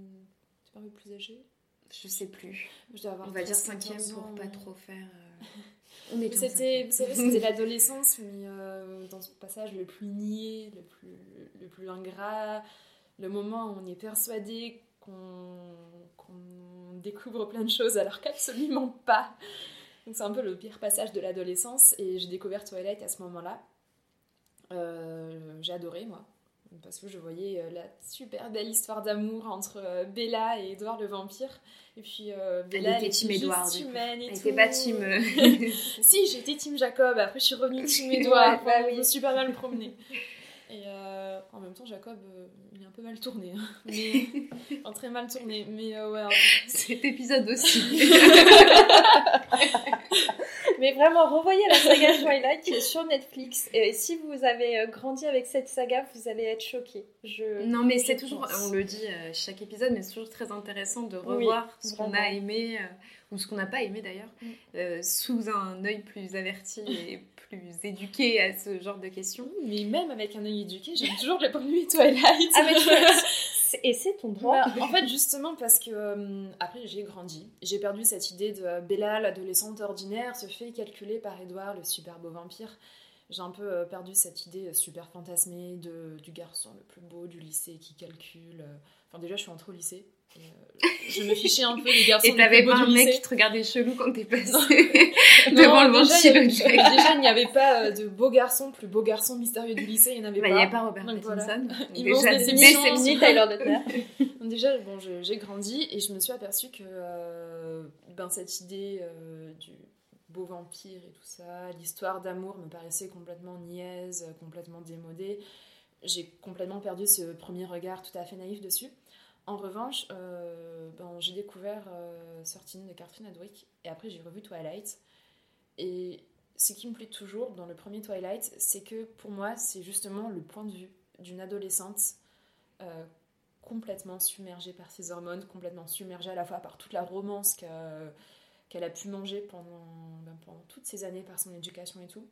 pas plus âgé Je sais plus. Je dois avoir On va dire 5ème pour pas trop faire. *laughs* C'était, c'était *laughs* l'adolescence, mais dans ce passage le plus niais, le plus, le plus ingrat, le moment où on est persuadé qu'on découvre plein de choses alors qu'absolument pas. Donc c'est un peu le pire passage de l'adolescence et j'ai découvert Twilight à ce moment-là. Euh, j'ai adoré moi parce que je voyais euh, la super belle histoire d'amour entre euh, Bella et Edward le vampire. Et puis Bella elle était team Edward. Elle était pas team. *laughs* *laughs* si j'étais team Jacob. Après je suis revenue team *laughs* bah, oui. Me suis pas mal promenée. Et euh, en même temps, Jacob, euh, il est un peu mal tourné. Hein. *laughs* Mais, enfin, très mal tourné. Mais euh, ouais. Cet épisode aussi. *laughs* mais vraiment, revoyez la saga Twilight qui est sur Netflix. Et si vous avez grandi avec cette saga, vous allez être choqués. Je, non, mais c'est toujours, on le dit chaque épisode, mais c'est toujours très intéressant de revoir ce qu'on a aimé ou ce qu'on n'a pas aimé d'ailleurs, mm. sous un œil plus averti et plus éduquée à ce genre de questions. Mais même avec un œil éduqué, j'aime toujours le premier Twilight. Ah, et c'est ton droit. Bah, en fait, justement, parce que euh, après, j'ai grandi. J'ai perdu cette idée de Bella, l'adolescente ordinaire, se fait calculer par Edouard, le super beau vampire. J'ai un peu perdu cette idée super fantasmée de, du garçon le plus beau du lycée qui calcule. Enfin, déjà, je suis entrée au lycée. Et, je me fichais un peu des *laughs* garçons. Et t'avais pas un mec qui te regardait chelou quand t'es passé *laughs* devant le déjà, déjà, il n'y avait pas de beau garçon, plus beau garçon mystérieux du lycée. Il n'y en avait bah, pas. Il n'y avait pas Robert Pattinson. Voilà. *laughs* Déjà, déception. Tyler Déjà, bon, j'ai grandi et je me suis aperçue que ben, cette idée du beau vampire et tout ça, l'histoire d'amour me paraissait complètement niaise, complètement démodée. J'ai complètement perdu ce premier regard tout à fait naïf dessus. En revanche, euh, ben, j'ai découvert euh, de Catherine Adwick et après j'ai revu Twilight. Et ce qui me plaît toujours dans le premier Twilight, c'est que pour moi, c'est justement le point de vue d'une adolescente euh, complètement submergée par ses hormones, complètement submergée à la fois par toute la romance qu'elle a pu manger pendant, ben, pendant toutes ces années par son éducation et tout.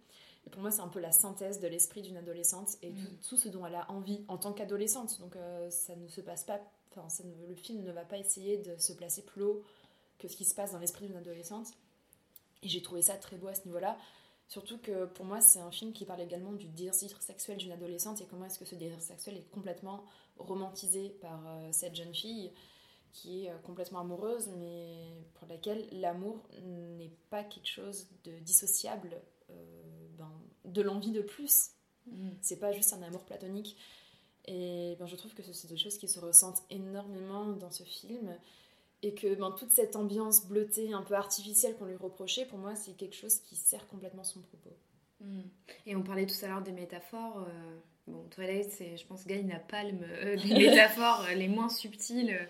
Et pour moi, c'est un peu la synthèse de l'esprit d'une adolescente et tout, mm. tout, ce dont elle a envie en tant qu'adolescente. Donc euh, ça ne se passe pas Enfin, le film ne va pas essayer de se placer plus haut que ce qui se passe dans l'esprit d'une adolescente. Et j'ai trouvé ça très beau à ce niveau-là. Surtout que pour moi, c'est un film qui parle également du désir sexuel d'une adolescente et comment est-ce que ce désir sexuel est complètement romantisé par euh, cette jeune fille qui est euh, complètement amoureuse, mais pour laquelle l'amour n'est pas quelque chose de dissociable euh, ben, de l'envie de plus. Mm. C'est pas juste un amour platonique. Et ben, je trouve que c'est des choses qui se ressentent énormément dans ce film. Et que ben, toute cette ambiance bleutée, un peu artificielle qu'on lui reprochait, pour moi, c'est quelque chose qui sert complètement son propos. Hmm. Et on parlait tout à l'heure des métaphores. Euh, bon, Twilight, c'est, je pense, gagne la palme euh, des *laughs* métaphores les moins subtiles.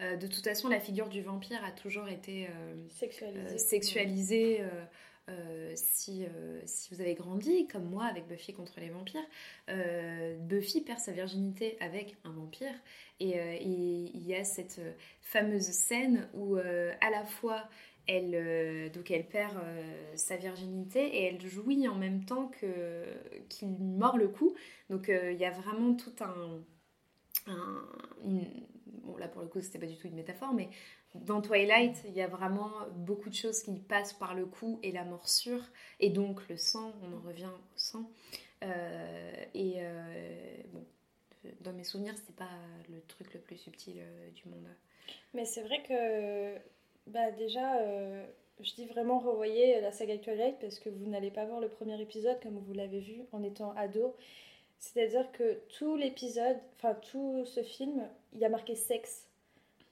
De toute façon, la figure du vampire a toujours été sexualisée. sexualisée euh, si, euh, si, vous avez grandi comme moi avec Buffy contre les vampires, euh, Buffy perd sa virginité avec un vampire et il y a cette fameuse scène où à la fois elle, donc elle perd sa virginité et elle jouit en même temps qu'il mord le cou. Donc il y a vraiment tout un, bon là pour le coup c'était pas du tout une métaphore, mais dans Twilight, il y a vraiment beaucoup de choses qui passent par le cou et la morsure, et donc le sang, on en revient au sang. Euh, et euh, bon, dans mes souvenirs, c'est pas le truc le plus subtil euh, du monde. Mais c'est vrai que, bah déjà, je dis vraiment revoyez la saga Twilight parce que vous n'allez pas voir le premier épisode comme vous l'avez vu en étant ado. C'est-à-dire que tout l'épisode, enfin tout ce film, il y a marqué sexe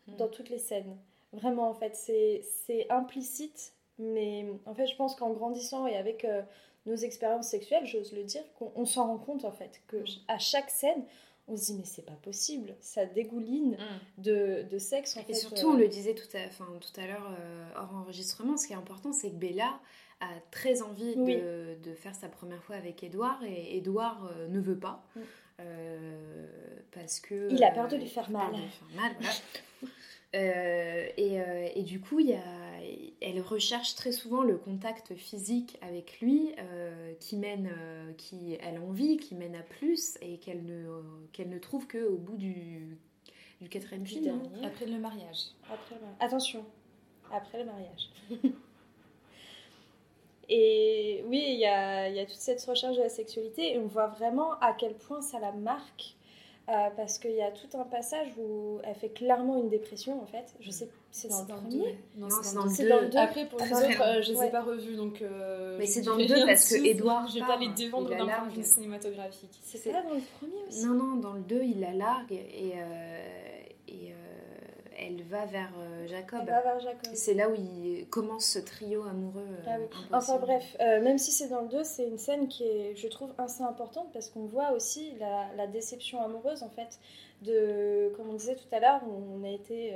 dans toutes les scènes. Vraiment, en fait, c'est implicite, mais en fait, je pense qu'en grandissant et avec euh, nos expériences sexuelles, j'ose le dire, qu'on s'en rend compte, en fait, que mm. à chaque scène, on se dit, mais c'est pas possible, ça dégouline mm. de, de, sexe, en et surtout, on euh. le disait tout à, enfin, tout à l'heure euh, hors enregistrement, ce qui est important, c'est que Bella a très envie de, de, faire sa première fois avec Edouard, et Edouard ne veut pas. Mm. parce que il a peur de lui faire mal. De lui faire mal voilà. *laughs* Euh, et, euh, et, du coup, y a, elle recherche très souvent le contact physique avec lui, euh, qui mène, qui elle envie, qui mène à plus, et qu'elle ne, qu'elle ne trouve qu'au bout du, du quatrième film. Après le mariage. Après Attention, après le mariage. *laughs* et oui, il y a, y a toute cette recherche de la sexualité, et on voit vraiment à quel point ça la marque euh, parce qu'il y a tout un passage où elle fait clairement une dépression en fait. Je sais, c'est dans, le premier. Non, c'est dans, le 2. Après, pour les autres, euh, je ne les ai pas revus donc. Euh, mais c'est dans le 2 parce que Edouard. Je vais pas les défendre d'un point de vue cinématographique. C'est pas dans le premier aussi Non, non, dans le 2, il la largue et. et elle va vers Jacob. Elle va vers Jacob. C'est là où il commence ce trio amoureux. Ah enfin bref, même si c'est dans le 2, c'est une scène qui est, je trouve, assez importante parce qu'on voit aussi la, la, déception amoureuse en fait. De, comme on disait tout à l'heure, on a été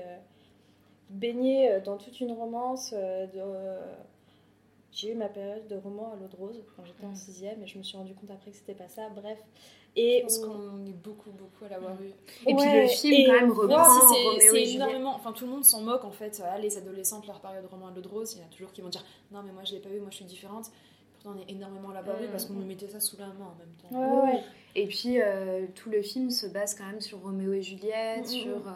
baigné dans toute une romance. de, j'ai eu ma période de roman à l'eau de rose quand j'étais en 6 et je me suis rendu compte après que c'était pas ça. Bref, et je pense qu'on est beaucoup, beaucoup à l'avoir eu. Et puis le film, quand même, reprend. C'est énormément. Enfin, tout le monde s'en moque, en fait. Ah, les adolescentes, leur période roman de rose, il y en a toujours qui vont dire Non, mais moi, je l'ai pas eu, moi, je suis différente. On est énormément laborieux Mm. parce qu'on nous mettait ça sous la main en même temps. Ouais, ouais. Et puis euh, tout le film se base quand même sur Roméo et Juliette, Mhm. sur, euh,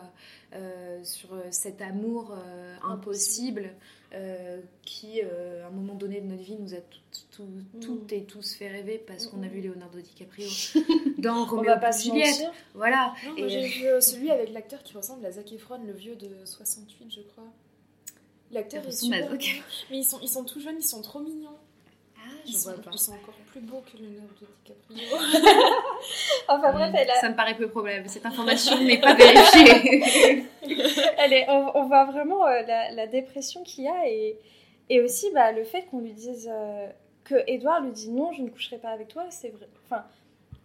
euh, sur cet amour euh, impossible euh, qui, euh, à un moment donné de notre vie, nous a tout- tout- toutes et tous fait rêver parce qu'on a vu Leonardo DiCaprio *laughs* dans On Roméo va pas et se Juliette. mentir. Voilà. Non, Et- j'ai vu celui avec l'acteur qui ressemble à Zac Efron, le vieux de 68, je crois. L'acteur est super. Mais ils sont, ils sont tout jeunes, ils sont trop mignons. Ah, Ils je sont, vois pas. ils sont encore plus beaux que Leonardo DiCaprio. *laughs* Enfin bref, elle, a- Ça me paraît peu probable. Cette information n'est pas vérifiée. *laughs* on, on voit vraiment euh, la, la dépression qu'il y a et, et aussi bah, le fait qu'on lui dise euh, que Edouard lui dit non, je ne coucherai pas avec toi, c'est vrai. Enfin,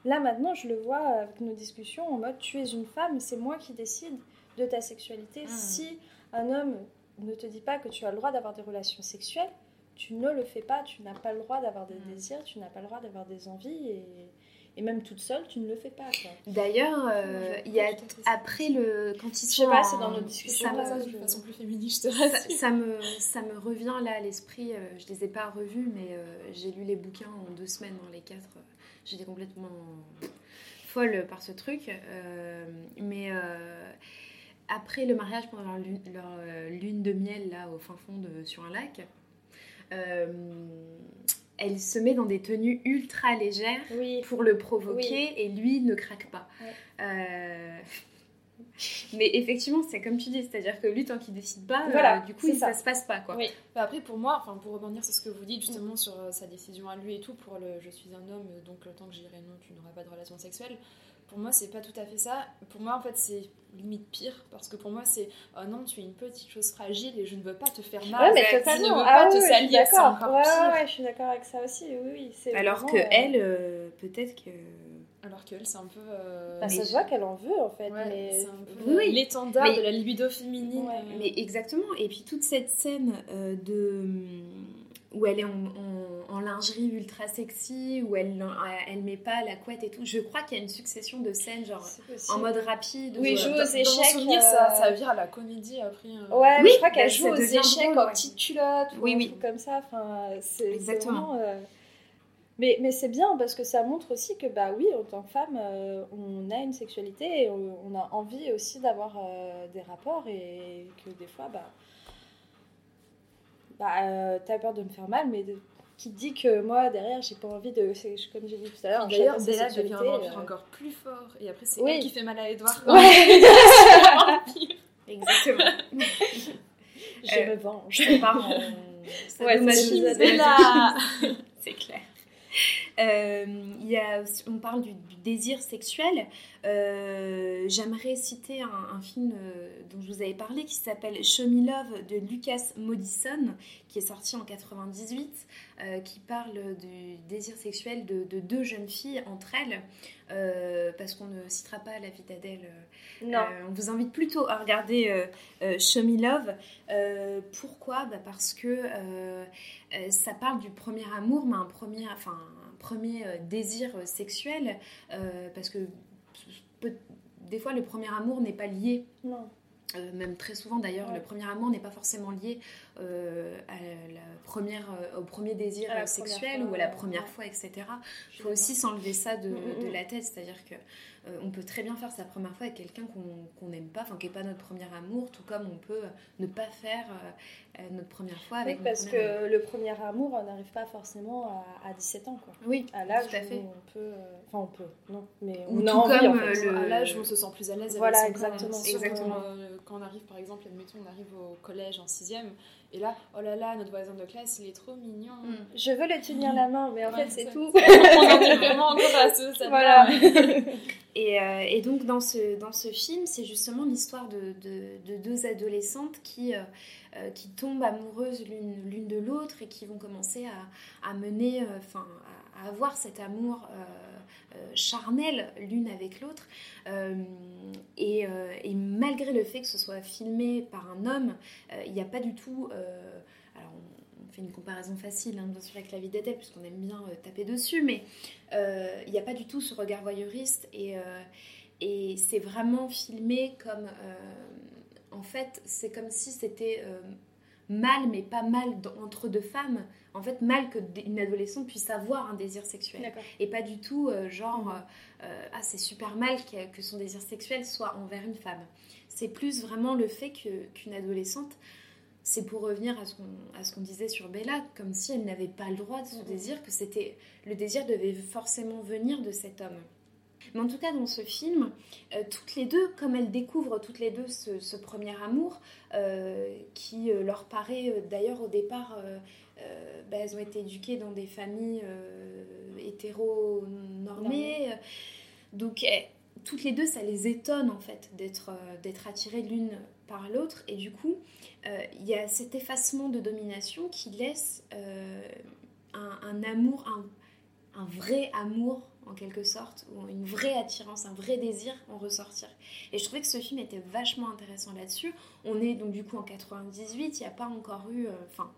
là maintenant, je le vois avec nos discussions en mode tu es une femme, c'est moi qui décide de ta sexualité. Si un homme ne te dit pas que tu as le droit d'avoir des relations sexuelles, tu ne le fais pas, tu n'as pas le droit d'avoir des Mm. désirs, tu n'as pas le droit d'avoir des envies et, et même toute seule, tu ne le fais pas. D'ailleurs, euh, il y a après le quand ils Je sais pas, c'est dans nos discussions, ça me- ça, je- de façon plus féministe, ça, ça me, ça me revient là à l'esprit. euh, je les ai pas revus, mais euh, j'ai lu les bouquins en deux semaines, dans les quatre. euh, J'étais complètement folle par ce truc. euh, mais euh, après le mariage, pendant leur lune, leur, euh, lune de miel, là, au fin fond de, sur un lac, euh, elle se met dans des tenues ultra légères Oui, pour le provoquer et lui ne craque pas. Ouais. Euh, *laughs* Mais effectivement, c'est comme tu dis, c'est-à-dire que lui, tant qu'il décide pas, euh, Voilà, du coup, il- ça. ça se passe pas quoi. Oui. Bah après, pour moi, enfin pour rebondir sur ce que vous dites justement sur euh, sa décision à lui et tout, pour le je suis un homme, euh, donc le temps que j'irai non, tu n'auras pas de relation sexuelle. Pour moi, c'est pas tout à fait ça. Pour moi, en fait, c'est limite pire parce que pour moi, c'est oh non, tu es une petite chose fragile et je ne veux pas te faire mal. Ouais, mais Je totalement. ne veux Ah pas oui, te oui, je suis salir, c'est d'accord. Ouais, je suis d'accord avec ça aussi. Oui, oui. c'est Alors vraiment, que euh, elle, euh, peut-être que. Alors qu'elle, c'est un peu. euh, bah, ça se voit qu'elle en veut en fait. ouais, mais... c'est un peu Oui, oui. l'étendard Mais- de la libido féminine. Ouais, euh, Mais exactement. Et puis toute cette scène euh, de où elle est en, en- en lingerie ultra sexy, où elle elle met pas la couette et tout. Je crois qu'il y a une succession de scènes genre en mode rapide. Oui, joue euh, aux dans, dans mon échecs, souvenir, euh, ça, ça vire à la comédie après. euh. Ouais, Oui, je crois qu'elle bah, joue ça aux échecs drôle, en ouais. petite culotte ou Oui, un oui. truc comme ça. Enfin, c'est Exactement. vraiment, euh, Mais, mais c'est bien parce que ça montre aussi que, bah oui, en tant que femme, euh, on a une sexualité et on, on a envie aussi d'avoir euh, des rapports et que des fois, bah, bah euh, t'as peur de me faire mal, mais de- qui dit que moi, derrière, j'ai pas envie de. c'est- Comme j'ai dit tout à l'heure, D'ailleurs, Bella devient un vampire euh, encore plus fort. Et après, c'est Oui. elle qui fait mal à Edouard. Ouais. *laughs* Exactement. Je Euh, me venge. Ça Ouais, c'est ça Bella *laughs* c'est clair. Euh, il y a aussi- on parle du, du désir sexuel. Euh, J'aimerais citer un, un film euh, dont je vous avais parlé qui s'appelle Show Me Love de Lucas Modison, qui est sorti en 98, euh, qui parle du désir sexuel de, de deux jeunes filles entre elles, euh, parce qu'on ne citera pas la vie d'Adèle. euh, Non. euh, on vous invite plutôt à regarder Show Me Love. Pourquoi? Bah Parce que ça parle du premier amour, mais un premier, enfin, premier euh, désir euh, sexuel. euh, parce que peut- des fois, le premier amour n'est pas lié non. euh, même très souvent d'ailleurs, Ouais. le premier amour n'est pas forcément lié euh, à la première, euh, au premier désir euh, sexuel ou à la ouais. première Ouais. fois, etc. Il faut aussi s'enlever ça de, Mm, mm, de mm. la tête, c'est-à-dire que euh, on peut très bien faire sa première fois avec quelqu'un qu'on n'aime pas, enfin qui n'est pas notre premier amour, tout comme on peut ne pas faire euh, euh, notre première fois Oui, avec parce premier amour. que le premier amour on n'arrive pas forcément à, à 17 ans. Quoi. oui, À l'âge tout à fait. où on peut. euh, Enfin, on peut, non. Mais on a tout envie, comme, en fait. euh, le- à l'âge où on se sent plus à l'aise Voilà, avec son corps. exactement. Surtout, Exactement. euh, quand on arrive, par exemple, admettons, on arrive au collège en sixième, et là, oh là là, notre voisin de classe, il est trop mignon. Mm. Je veux le tenir la main, mais en Ouais, fait, c'est tout. on en est vraiment encore à ce stade Voilà. *laughs* Et, euh, et donc dans ce, dans ce film, c'est justement l'histoire de, de- de deux adolescentes qui, euh, euh, qui tombent amoureuses l'une l'une de l'autre et qui vont commencer à, à mener, euh, enfin à, à avoir cet amour euh, euh, charnel l'une avec l'autre. Euh, et, euh, et malgré le fait que ce soit filmé par un homme, il n'y a pas du tout... alors on, fait une comparaison facile, hein, bien sûr, avec la vie d'Adèle, puisqu'on aime bien taper dessus, mais il n'y a pas du tout ce regard voyeuriste et, c'est vraiment filmé comme en fait c'est comme si c'était mal, mais pas mal entre deux femmes. En fait, mal qu'une adolescente puisse avoir un désir sexuel. Et pas du tout euh, genre, euh, ah c'est super mal que, son désir sexuel soit envers une femme. C'est plus vraiment le fait qu'une adolescente, c'est pour revenir à ce qu'on disait sur Bella, comme si elle n'avait pas le droit de ce désir, que c'était le désir devait forcément venir de cet homme. Mais en tout cas, dans ce film, euh, toutes les deux, comme elles découvrent toutes les deux ce, premier amour, euh, qui euh, leur paraît d'ailleurs au départ, bah, elles ont été éduquées dans des familles hétéronormées. donc, eh, toutes les deux, ça les étonne en fait d'être d'être attirées l'une par l'autre. Et du coup, il y a cet effacement de domination qui laisse un, amour, un, un vrai amour en quelque sorte, ou une vraie attirance, un vrai désir en ressortir. Et je trouvais que ce film était vachement intéressant là-dessus. On est donc du coup en 98, il n'y a pas encore eu... Euh, enfin,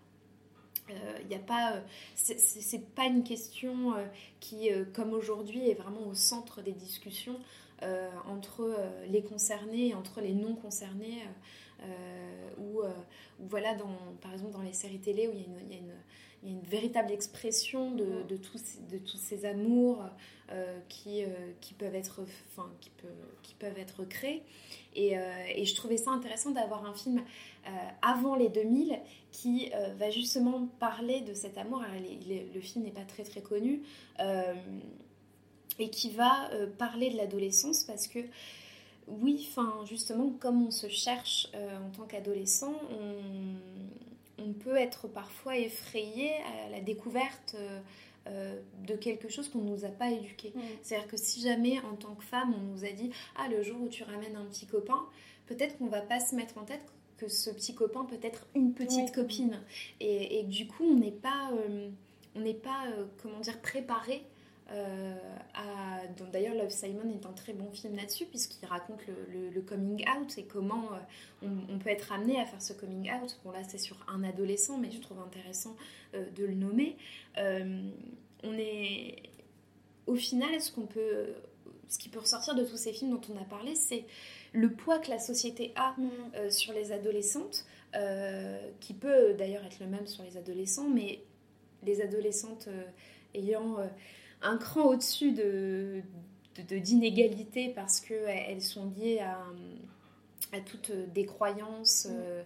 il euh, n'y a pas... Euh, c'est pas une question qui, comme aujourd'hui, est vraiment au centre des discussions entre les concernés et entre les non concernés. ou, voilà, dans, par exemple, dans les séries télé où il y a une il y a une véritable expression de, de, tous, de tous ces amours euh, qui, euh, qui, peuvent être, enfin, qui, peut, qui peuvent être créés. Et, euh, et, je trouvais ça intéressant d'avoir un film avant les 2000 qui va justement parler de cet amour. le film n'est pas très très connu. et qui va parler de l'adolescence parce que oui, enfin justement, comme on se cherche en tant qu'adolescent, on on peut être parfois effrayé à la découverte euh, euh, de quelque chose qu'on ne nous a pas éduqué. Mm. C'est-à-dire que si jamais en tant que femme on nous a dit ah le jour où tu ramènes un petit copain, peut-être qu'on va pas se mettre en tête que ce petit copain peut être une petite copine et, du coup on n'est pas euh, on n'est pas comment dire préparé euh, d'ailleurs, Love Simon est un très bon film là-dessus, puisqu'il raconte le, coming out et comment euh, on, peut être amené à faire ce coming out. Bon, là, c'est sur un adolescent, mais je trouve intéressant euh, de le nommer. on est. Au final, ce, qu'on peut, ce qui peut ressortir de tous ces films dont on a parlé, c'est le poids que la société a mm. sur les adolescentes, qui peut d'ailleurs être le même sur les adolescents, mais les adolescentes ayant un cran au-dessus de, d'inégalité parce qu'elles sont liées à, à toutes des croyances. Mm. Euh,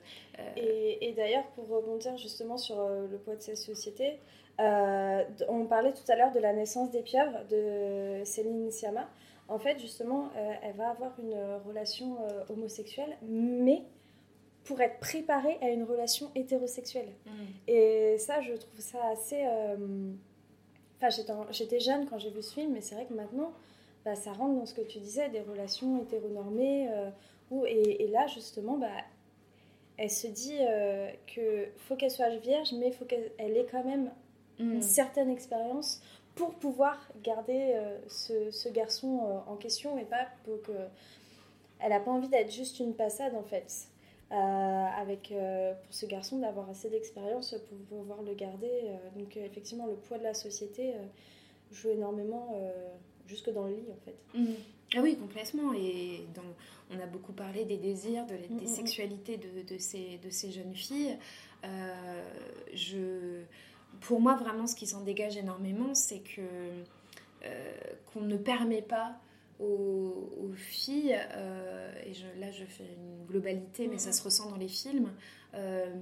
et, et d'ailleurs, pour rebondir justement sur euh, le poids de cette société, euh, on parlait tout à l'heure de la naissance des pieuvres de Céline Sciamma. En fait, justement, elle va avoir une relation homosexuelle, mais pour être préparée à une relation hétérosexuelle. Mm. Et ça, je trouve ça assez Enfin, j'étais jeune quand j'ai vu ce film, mais c'est vrai que maintenant, bah, ça rentre dans ce que tu disais, des relations hétéronormées. Euh, où, et, là, justement, bah, elle se dit euh, que faut qu'elle soit vierge, mais il faut qu'elle ait quand même une mm. certaine expérience pour pouvoir garder euh, ce, ce, garçon euh, en question et pas pour que. Elle n'a pas envie d'être juste une passade en fait. Euh, avec pour ce garçon d'avoir assez d'expérience pour pouvoir le garder. Donc effectivement, le poids de la société joue énormément jusque dans le lit en fait. Mmh. Ah oui, complètement. Et donc, on a beaucoup parlé des désirs, de, des mmh, mmh, sexualités de, de, ces, de ces jeunes filles. je, pour moi, vraiment, ce qui s'en dégage énormément, c'est que qu'on ne permet pas aux, filles, euh, et là je fais une globalité, mais ça se ressent dans les films, euh,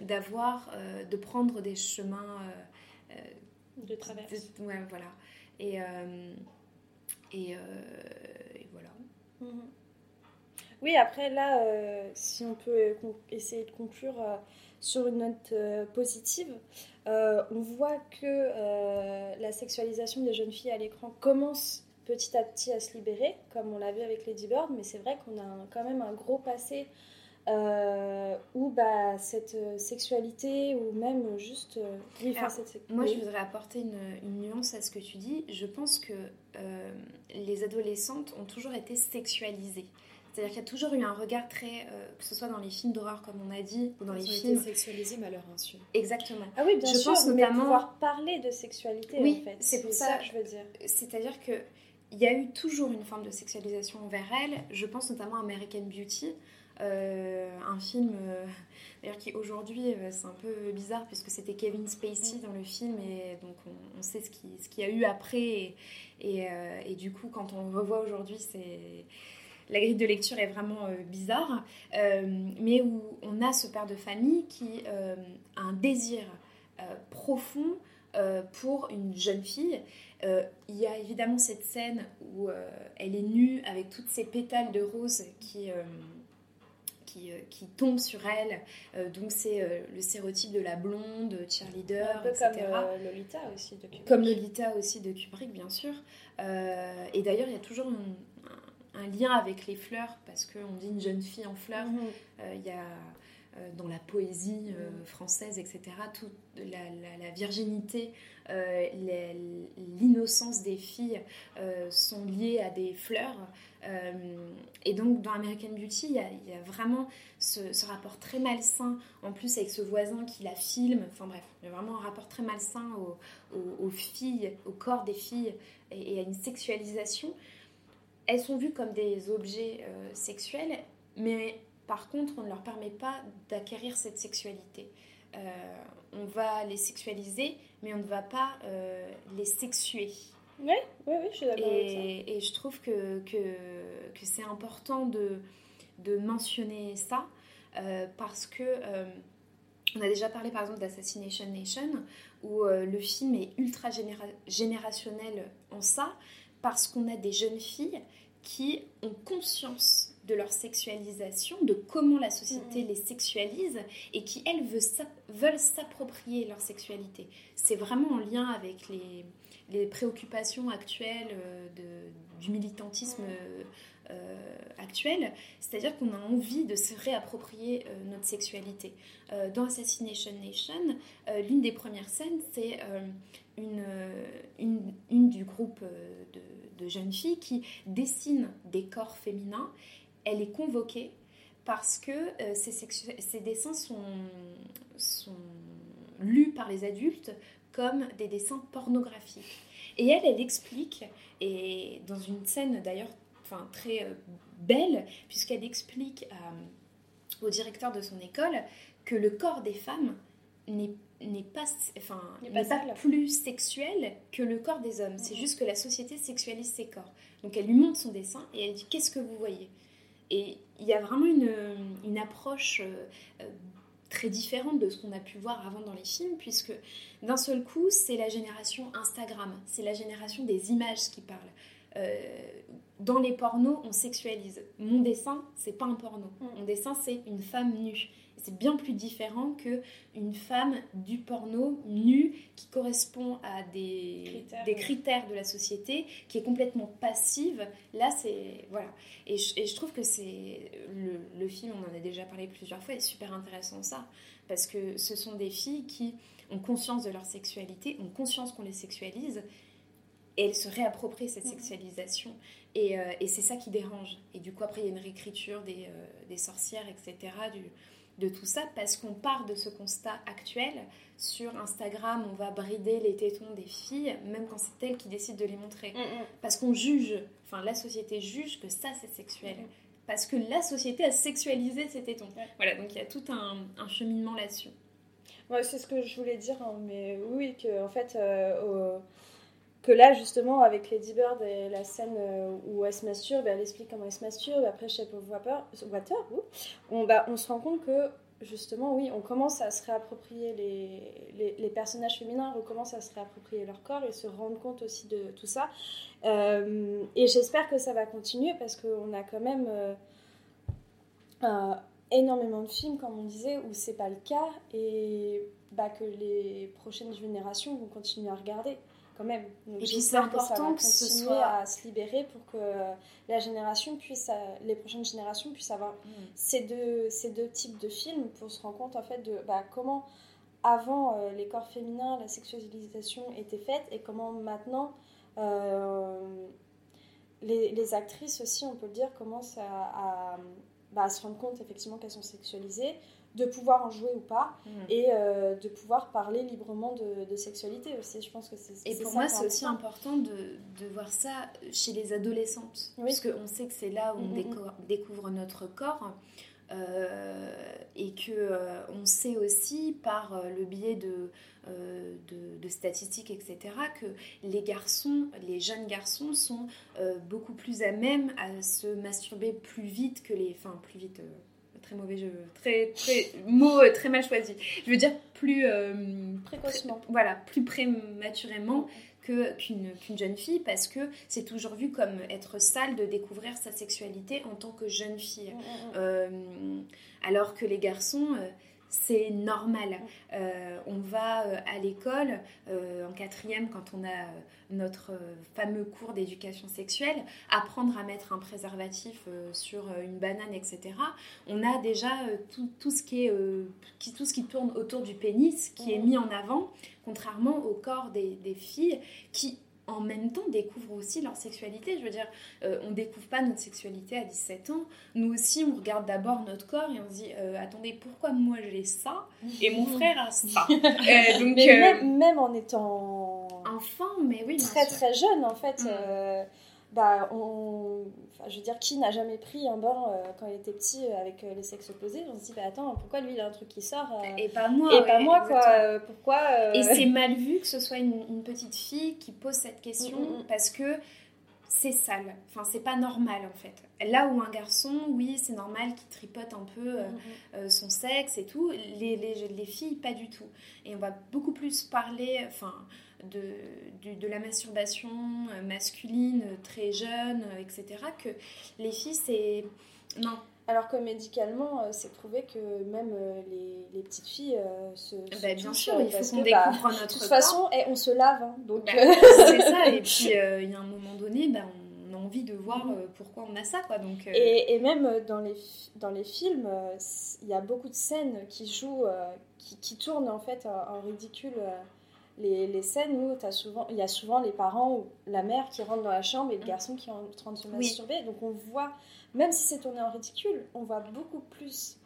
d'avoir, euh, de prendre des chemins de traverse. ouais, voilà. Et, et, voilà. Mhm. Oui, après là, si on peut essayer de conclure sur une note positive, on voit que la sexualisation des jeunes filles à l'écran commence petit à petit à se libérer, comme on l'a vu avec Lady Bird, mais c'est vrai qu'on a quand même un gros passé euh, où bah, cette euh, sexualité ou même juste euh, moi je voudrais apporter une, une, nuance à ce que tu dis. Je pense que les adolescentes ont toujours été sexualisées c'est-à-dire qu'il y a toujours eu un regard très, que ce soit dans les films d'horreur comme on a dit, ou dans les films sexualisés mais à leur insu. Exactement. Ah oui, bien je sûr. Pense notamment... pouvoir parler de sexualité. Oui, en fait. c'est pour ça, que je veux dire. C'est-à-dire que il y a eu toujours une forme de sexualisation envers elle. Je pense notamment à American Beauty, un film *laughs* d'ailleurs qui aujourd'hui c'est un peu bizarre puisque c'était Kevin Spacey dans le film et donc on, sait ce qu'il ce y a eu après et, et, et, du coup quand on revoit aujourd'hui c'est la grille de lecture est vraiment euh, bizarre, euh, mais où on a ce père de famille qui euh, a un désir profond pour une jeune fille. il y a évidemment cette scène où elle est nue avec toutes ces pétales de rose qui... Qui, qui, tombe sur elle. donc c'est le stéréotype de la blonde, cheerleader, Un peu etc. comme Lolita aussi de Kubrick. Comme Lolita aussi de Kubrick, bien sûr. et d'ailleurs, il y a toujours une, un lien avec les fleurs, parce qu'on dit une jeune fille en fleurs. Mhm. Euh, il y a euh, dans la poésie euh, mhm. française, etc., toute la, virginité, l'innocence des filles sont liées à des fleurs. et donc, dans American Beauty, il y a, vraiment ce, rapport très malsain, en plus avec ce voisin qui la filme. Enfin bref, il y a vraiment un rapport très malsain aux, filles, au corps des filles et à une sexualisation elles sont vues comme des objets euh, sexuels, mais par contre, on ne leur permet pas d'acquérir cette sexualité. Euh, on va les sexualiser, mais on ne va pas euh, les sexuer. Oui, oui, oui, je suis d'accord avec ça. Et je trouve que, que, que c'est important de, de mentionner ça, parce que on a déjà parlé par exemple d'Assassination Nation, où le film est ultra générationnel en ça, parce qu'on a des jeunes filles qui ont conscience de leur sexualisation, de comment la société mm. les sexualise et qui, elles, veulent s'approprier leur sexualité. C'est vraiment en lien avec les, préoccupations actuelles euh, du militantisme mm. Euh, actuel, c'est-à-dire qu'on a envie de se réapproprier euh, notre sexualité. dans Assassination Nation, l'une des premières scènes, c'est une, une, du groupe de jeunes filles qui dessinent des corps féminins. Elle est convoquée parce que euh, ces, dessins sont, sont lus par les adultes comme des dessins pornographiques. Et elle, elle explique, et dans une scène d'ailleurs enfin, très euh, belle, puisqu'elle explique au directeur de son école que le corps des femmes n'est n'est pas, enfin, n'est pas, plus sexuel que le corps des hommes. C'est juste que la société sexualise ses corps. Donc elle lui montre son dessin et elle dit qu'est-ce que vous voyez? Et il y a vraiment une, une approche euh, euh, très différente de ce qu'on a pu voir avant dans les films, puisque d'un seul coup, c'est la génération Instagram, c'est la génération des images qui parlent. Euh, dans les pornos, on sexualise. Mon dessin, c'est pas un porno. Mm. Mon dessin, c'est une femme nue c'est bien plus différent que une femme du porno nue qui correspond à des critères, des critères de la société, qui est complètement passive. Là, c'est voilà. Et je, et je, trouve que c'est le, le, film, on en a déjà parlé plusieurs fois, est super intéressant ça parce que ce sont des filles qui ont conscience de leur sexualité, ont conscience qu'on les sexualise et elles se réapproprient cette mhm. sexualisation. Et, euh, et c'est ça qui dérange. Et du coup, après, il y a une réécriture des, euh, des sorcières, etc., du, de tout ça parce qu'on part de ce constat actuel. Sur Instagram, on va brider les tétons des filles, même quand c'est elles qui décident de les montrer. Mm, mm. Parce qu'on juge, enfin la société juge que ça c'est sexuel. Mm, parce que la société a sexualisé ces tétons. Voilà, donc il y a tout un, cheminement là-dessus. Ouais, c'est ce que je voulais dire, hein, mais oui, que en fait, euh, que là justement avec Lady Bird et la scène euh, où elle se masturbe, elle explique comment elle se masturbe, après Shape of Water, Water on, bah, on se rend compte que justement oui, on commence à se réapproprier les, personnages féminins, recommencent à se réapproprier leur corps et se rendre compte aussi de tout ça. Euh, et j'espère que ça va continuer parce qu'on a quand même euh, énormément de films, comme on disait, où c'est pas le cas et bah, que les prochaines générations vont continuer à regarder quand même. Donc, et puis c'est important que, va ce soit à se libérer pour que la génération puisse, les prochaines générations puissent avoir mm. ces, deux, ces deux types de films pour se rendre compte en fait de bah, comment avant euh, les corps féminins, la sexualisation était faite et comment maintenant euh, les, les, actrices aussi, on peut le dire, commencent à, à, bah, à se rendre compte effectivement qu'elles sont sexualisées de pouvoir en jouer ou pas mm. et euh, de pouvoir parler librement de, sexualité aussi. Je pense que c'est Et pour moi, c'est aussi important de, de, voir ça chez les adolescentes, oui. parce qu'on sait que c'est là où on mm, mm, découvre notre corps. et que on sait aussi par le biais de, de, statistiques, etc., que les garçons, les jeunes garçons sont beaucoup plus à même à se masturber plus vite que les... Enfin, plus vite très mauvais jeu, très, très, mot très mal choisi. Je veux dire plus précocement. voilà, plus prématurément qu'une jeune fille parce que c'est toujours vu comme être sale de découvrir sa sexualité en tant que jeune fille. Mm, mm, mm. Euh, alors que les garçons, euh, c'est normal. Euh, on va à l'école en quatrième quand on a notre fameux cours d'éducation sexuelle, apprendre à mettre un préservatif sur une banane, etc. On a déjà tout, tout, ce qui est, tout ce qui tourne autour du pénis qui est mis en avant contrairement au corps des, filles qui en même temps découvrent aussi leur sexualité. Je veux dire, euh, on découvre pas notre sexualité à 17 ans. Nous aussi, on regarde d'abord notre corps et on se dit, euh, attendez, pourquoi moi j'ai ça et mon frère a ça *laughs* euh, donc, même, en étant enfant, mais oui, très très jeune en fait. Mm bah, on... Enfin, je veux dire, qui n'a jamais pris un bain euh, quand il était petit euh, avec euh, les sexes opposés On se dit, bah attends, pourquoi lui il a un truc qui sort Et pas moi. Et pas moi, quoi. pourquoi Et *laughs* c'est mal vu que ce soit une, petite fille qui pose cette question mm, mm, mm. parce que c'est sale. Enfin, c'est pas normal en fait. Là où un garçon, oui, c'est normal qu'il tripote un peu son sexe et tout, les, les, les, filles, pas du tout. Et on va beaucoup plus parler, enfin, de, de, la masturbation euh, masculine euh, très jeune, euh, etc., que les filles, c'est... Non. Alors que médicalement, c'est prouvé que même les, les, petites filles se, bah, Bien sûr, il faut qu'on bah, découvre notre De toute façon, et eh, on se lave, hein, donc... Bah, c'est ça, *laughs* et puis il y a un moment donné, bah, on a envie de voir mm-hmm. pourquoi on a ça, quoi. Donc, et, et, même dans les, dans les films, il y a beaucoup de scènes qui jouent, qui, qui, tournent en fait en, ridicule les, les, scènes où as souvent, il y a souvent les parents ou la mère qui rentre dans la chambre et le garçon qui est en train de se masturber. Donc on voit, même si c'est tourné en ridicule, on voit beaucoup plus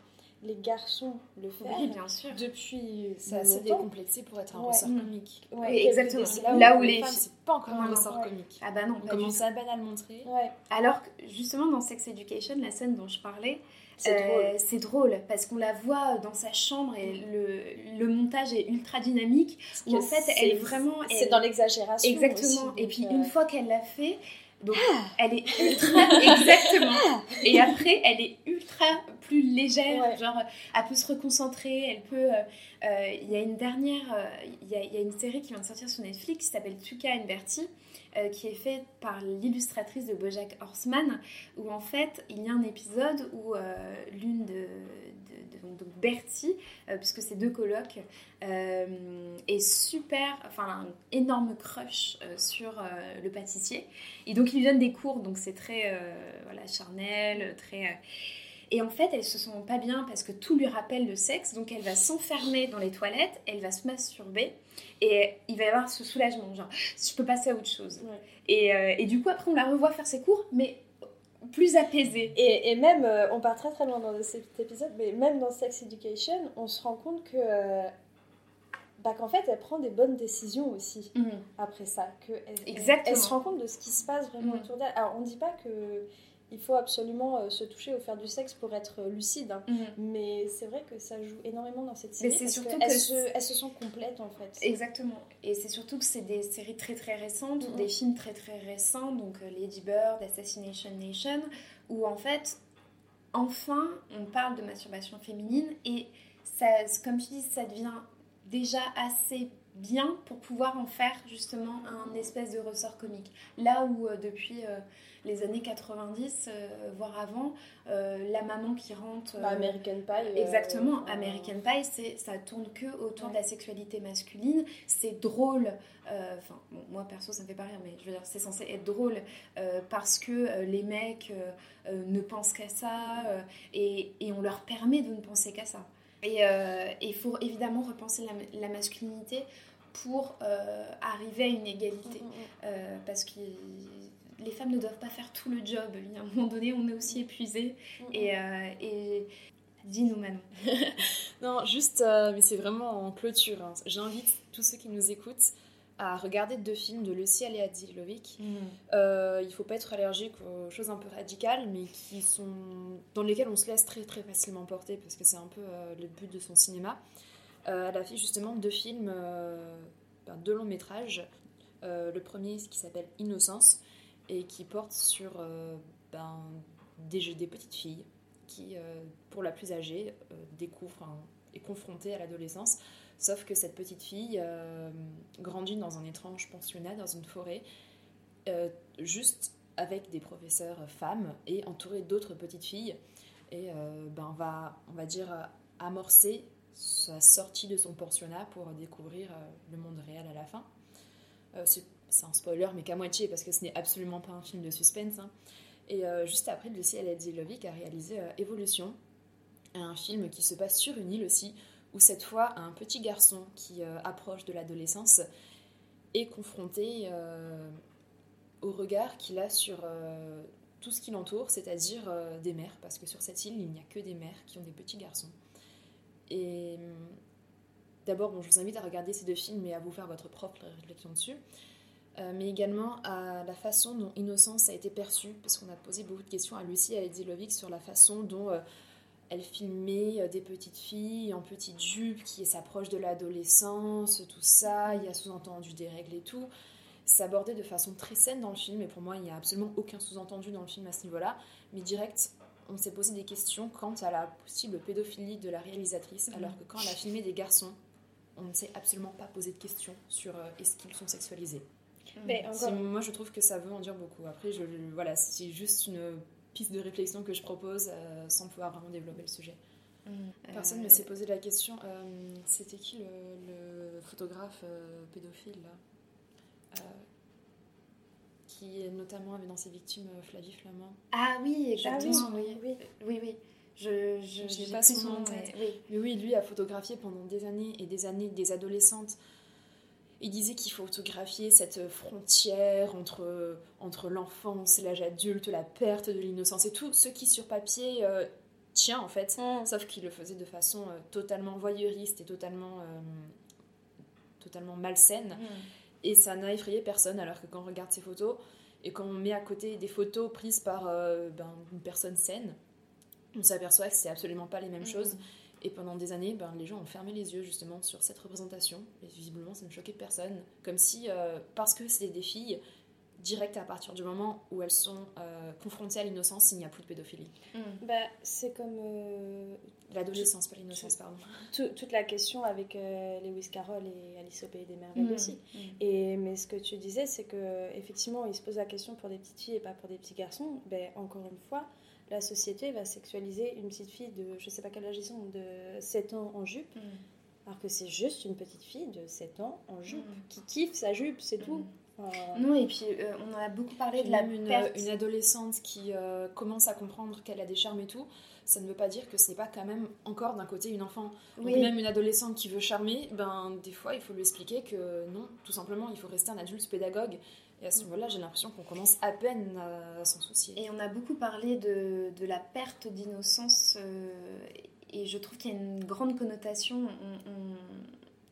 les garçons le faire. Oui, bien sûr. Depuis c'est assez décomplexé pour être un ressort comique. oui, exactement. Là où, les femmes, c'est pas encore un ressort comique. Ah bah non, on commence à peine à le montrer. Alors justement dans Sex Education, la scène dont je parlais, euh, c'est drôle. parce qu'on la voit dans sa chambre et le, le montage est ultra dynamique. Où en fait, elle est vraiment. C'est dans l'exagération. Exactement. et puis une euh, fois qu'elle l'a fait, donc ah. elle est *laughs* ultra. exactement. Et après, elle est ultra plus légère. Genre, elle peut se reconcentrer. Elle peut. Euh, il y a une dernière. Il y, y, a une série qui vient de sortir sur Netflix qui s'appelle Tuka and Bertie euh, qui est fait par l'illustratrice de Bojack Horseman, où en fait il y a un épisode où euh, l'une de, donc Bertie, euh, puisque c'est deux colocs, est super, enfin un énorme crush sur le pâtissier, et donc il lui donne des cours, donc c'est très voilà charnel, très et en fait, elles se sent pas bien parce que tout lui rappelle le sexe, donc elle va s'enfermer dans les toilettes, elle va se masturber, et il va y avoir ce soulagement, genre, je peux passer à autre chose. Et, euh, et, du coup, après, on la revoit faire ses cours, mais plus apaisée. Et, et même, euh, on part très très loin dans cet épisode, mais même dans Sex Education, on se rend compte que. Euh, bah, qu'en fait, elle prend des bonnes décisions aussi mhm. après ça. Que elle, elle, se rend compte de ce qui se passe vraiment mhm. autour d'elle. Alors, on ne dit pas que il faut absolument euh, se toucher ou faire du sexe pour être euh, lucide. Hein. Mhm. Mais c'est vrai que ça joue énormément dans cette série. Mais c'est surtout qu'elles se, elles se sont complètes en fait. Exactement. Et c'est surtout que c'est des séries très très récentes, mhm. des films très très récents, donc euh, Lady Bird, Assassination Nation, où en fait, enfin, on parle de masturbation féminine et ça, comme tu dis, ça devient déjà assez bien pour pouvoir en faire justement un espèce de ressort comique. Là où depuis les années 90, euh, voire avant, euh, la maman qui rentre. Bah, American Pie. Euh, exactement, American Pie, c'est, ça tourne que autour de la sexualité masculine. C'est drôle. Enfin, moi perso, ça me fait pas rire, mais je veux dire, c'est censé être drôle parce que les mecs ne pensent qu'à ça et, et, on leur permet de ne penser qu'à ça. Et il faut évidemment repenser la, la masculinité pour arriver à une égalité. Mm, mm, mm. parce qu'il les femmes ne doivent pas faire tout le job. Il y a un moment donné, on est aussi épuisé. Et, euh, et... dis-nous, Manon. *laughs* non, juste, euh, mais c'est vraiment en clôture. Hein. J'invite tous ceux qui nous écoutent à regarder deux films de Lucie Aleadzilovic. Mm. Euh, il faut pas être allergique aux choses un peu radicales, mais qui sont dans lesquelles on se laisse très très facilement porter parce que c'est un peu euh, le but de son cinéma. Euh, elle a fait justement deux films, euh, ben, deux longs métrages. Euh, le premier qui s'appelle Innocence et qui porte sur euh, ben, des, petites filles qui, euh, pour la plus âgée, euh, découvre, hein, est confrontée à l'adolescence. Sauf que cette petite fille euh, grandit dans un étrange pensionnat, dans une forêt, euh, juste avec des professeurs femmes et entourée d'autres petites filles. Et euh, ben, va, on va dire euh, amorcer sa sortie de son pensionnat pour découvrir euh, le monde réel à la fin. Euh, c'est un spoiler, mais qu'à moitié, parce que ce n'est absolument pas un film de suspense. hein. Et euh, juste après, Lucie Aledzilovic a réalisé Évolution, un film qui se passe sur une île aussi, où cette fois, un petit garçon qui approche de l'adolescence est confronté au regard qu'il a sur tout ce qui l'entoure, c'est-à-dire des mères, parce que sur cette île, il n'y a que des mères qui ont des petits garçons. Et hum, d'abord, bon, je vous invite à regarder ces deux films et à vous faire votre propre réflexion dessus. Euh, mais également à la façon dont Innocence a été perçue, parce qu'on a posé beaucoup de questions à Lucie Aledzilovic sur la façon dont euh, elle filmait euh, des petites filles en petites jupes qui s'approchent de l'adolescence, tout ça, il y a sous-entendu des règles et tout. C'est abordé de façon très saine dans le film, et pour moi, il n'y a absolument aucun sous-entendu dans le film à ce niveau-là. Mais direct, on s'est posé des questions quant à la possible pédophilie de la réalisatrice, alors que quand elle a filmé des garçons, on ne s'est absolument pas posé de questions sur euh, est-ce qu'ils sont sexualisés. Mais moi, je trouve que ça veut en dire beaucoup. Après, je, voilà, c'est juste une piste de réflexion que je propose euh, sans pouvoir vraiment développer le sujet. Personne ne Euh, s'est posé la question. euh, C'était qui le, le photographe euh, pédophile là? Euh, Qui notamment avait dans ses victimes euh, Flavie Flamand. Ah oui, exactement. Ah oui, oui, oui, oui. Je, je, j'ai pas son nom tête. oui. Mais oui, lui a photographié pendant des années et des années des adolescentes. Il disait qu'il photographiait cette frontière entre, entre l'enfance l'âge adulte, la perte de l'innocence et tout, ce qui sur papier euh, tient en fait. Mm. Sauf qu'il le faisait de façon euh, totalement voyeuriste et totalement, euh, totalement malsaine. Et ça n'a effrayé personne, alors que quand on regarde ces photos et quand on met à côté des photos prises par euh, ben, une personne saine, on s'aperçoit que c'est absolument pas les mêmes choses. Et pendant des années, ben, les gens ont fermé les yeux justement sur cette représentation. Et visiblement, ça ne choquait personne. Comme si, euh, parce que c'était des filles, direct à partir du moment où elles sont euh, confrontées à l'innocence, il n'y a plus de pédophilie. bah, c'est comme euh, L'adolescence, pas l'innocence, pardon. tout- toute la question avec euh, Lewis Carroll et Alice au Pays des Merveilles Mm. aussi. Et, mais ce que tu disais, c'est que effectivement, il se pose la question pour des petites filles et pas pour des petits garçons. Ben, encore une fois, la société va sexualiser une petite fille de, je sais pas quel âge ils ont, de 7 ans en jupe, alors que c'est juste une petite fille de 7 ans en jupe Mm. qui kiffe sa jupe, c'est tout. Enfin, Non, et puis euh, on en a beaucoup parlé de la Même une, perte. une adolescente qui euh, commence à comprendre qu'elle a des charmes et tout, ça ne veut pas dire que ce n'est pas quand même encore d'un côté une enfant. Donc Oui. même une adolescente qui veut charmer, ben des fois il faut lui expliquer que non, tout simplement il faut rester un adulte pédagogue. Et à ce niveau-là, j'ai l'impression qu'on commence à peine à s'en soucier. Et on a beaucoup parlé de, de la perte d'innocence euh, et je trouve qu'il y a une grande connotation. On, on-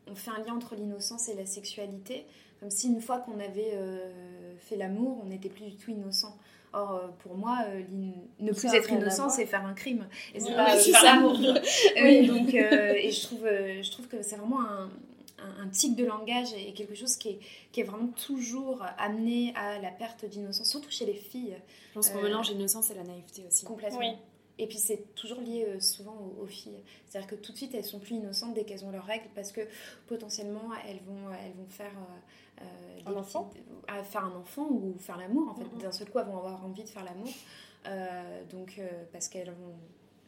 on fait un lien entre l'innocence et la sexualité, comme si une fois qu'on avait euh, fait l'amour, on n'était plus du tout innocent. Or, euh, pour moi, euh, ne plus Ça être innocent, c'est faire un crime. Et c'est Ouais, pas euh, c'est faire ça. l'amour. *laughs* oui, donc, euh, et je trouve, je trouve que c'est vraiment un, un, un tic de langage et quelque chose qui est, qui est vraiment toujours amené à la perte d'innocence, surtout chez les filles. Je pense qu'on mélange l'innocence et la naïveté aussi. Complètement. Oui. Et puis c'est toujours lié euh, souvent aux, aux filles. C'est-à-dire que tout de suite elles sont plus innocentes dès qu'elles ont leurs règles parce que potentiellement elles vont, elles vont faire euh, euh, Un enfant à faire un enfant ou faire l'amour en fait. D'un seul coup elles vont avoir envie de faire l'amour. Euh, donc euh, parce qu'elles vont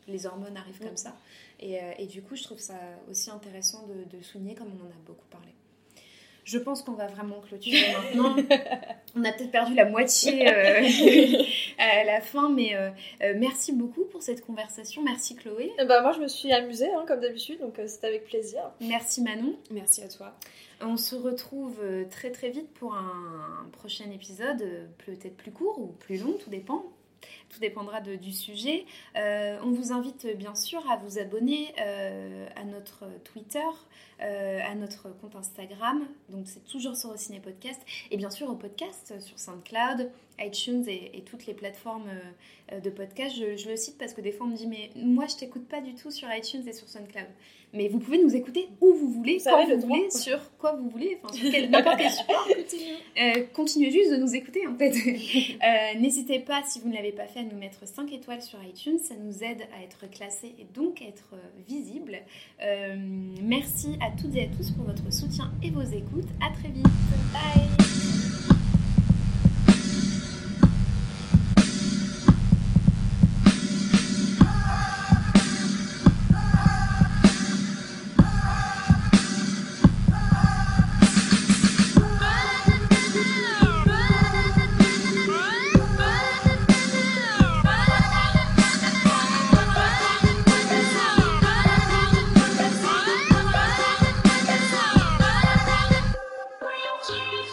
les hormones arrivent comme Mhm. ça. Et, euh, et du coup je trouve ça aussi intéressant de, souligner comme on en a beaucoup parlé. Je pense qu'on va vraiment clôturer *laughs* maintenant. On a peut-être perdu la moitié euh, *laughs* à la fin, mais euh, euh, merci beaucoup pour cette conversation. Merci Chloé. Ben, moi, je me suis amusée, hein, comme d'habitude, donc euh, c'était avec plaisir. Merci Manon. Merci à toi. On se retrouve très très vite pour un prochain épisode, peut-être plus court ou plus long, tout dépend. Tout dépendra du sujet. on vous invite bien sûr à vous abonner à notre Twitter, à notre compte Instagram, donc c'est toujours sur Ciné Podcast, et bien sûr au podcast sur SoundCloud, iTunes et, toutes les plateformes de podcast. Je, je, le cite parce que des fois on me dit mais moi je t'écoute pas du tout sur iTunes et sur SoundCloud. Mais vous pouvez nous écouter où vous voulez, quand vous voulez, sur quoi vous voulez, enfin sur *laughs* n'importe quel support. Euh, continuez juste de nous écouter en fait. *laughs* Euh, n'hésitez pas, si vous ne l'avez pas fait, à nous mettre 5 étoiles sur iTunes. Ça nous aide à être classés et donc à être euh, visibles. merci à toutes et à tous pour votre soutien et vos écoutes. À très vite. Bye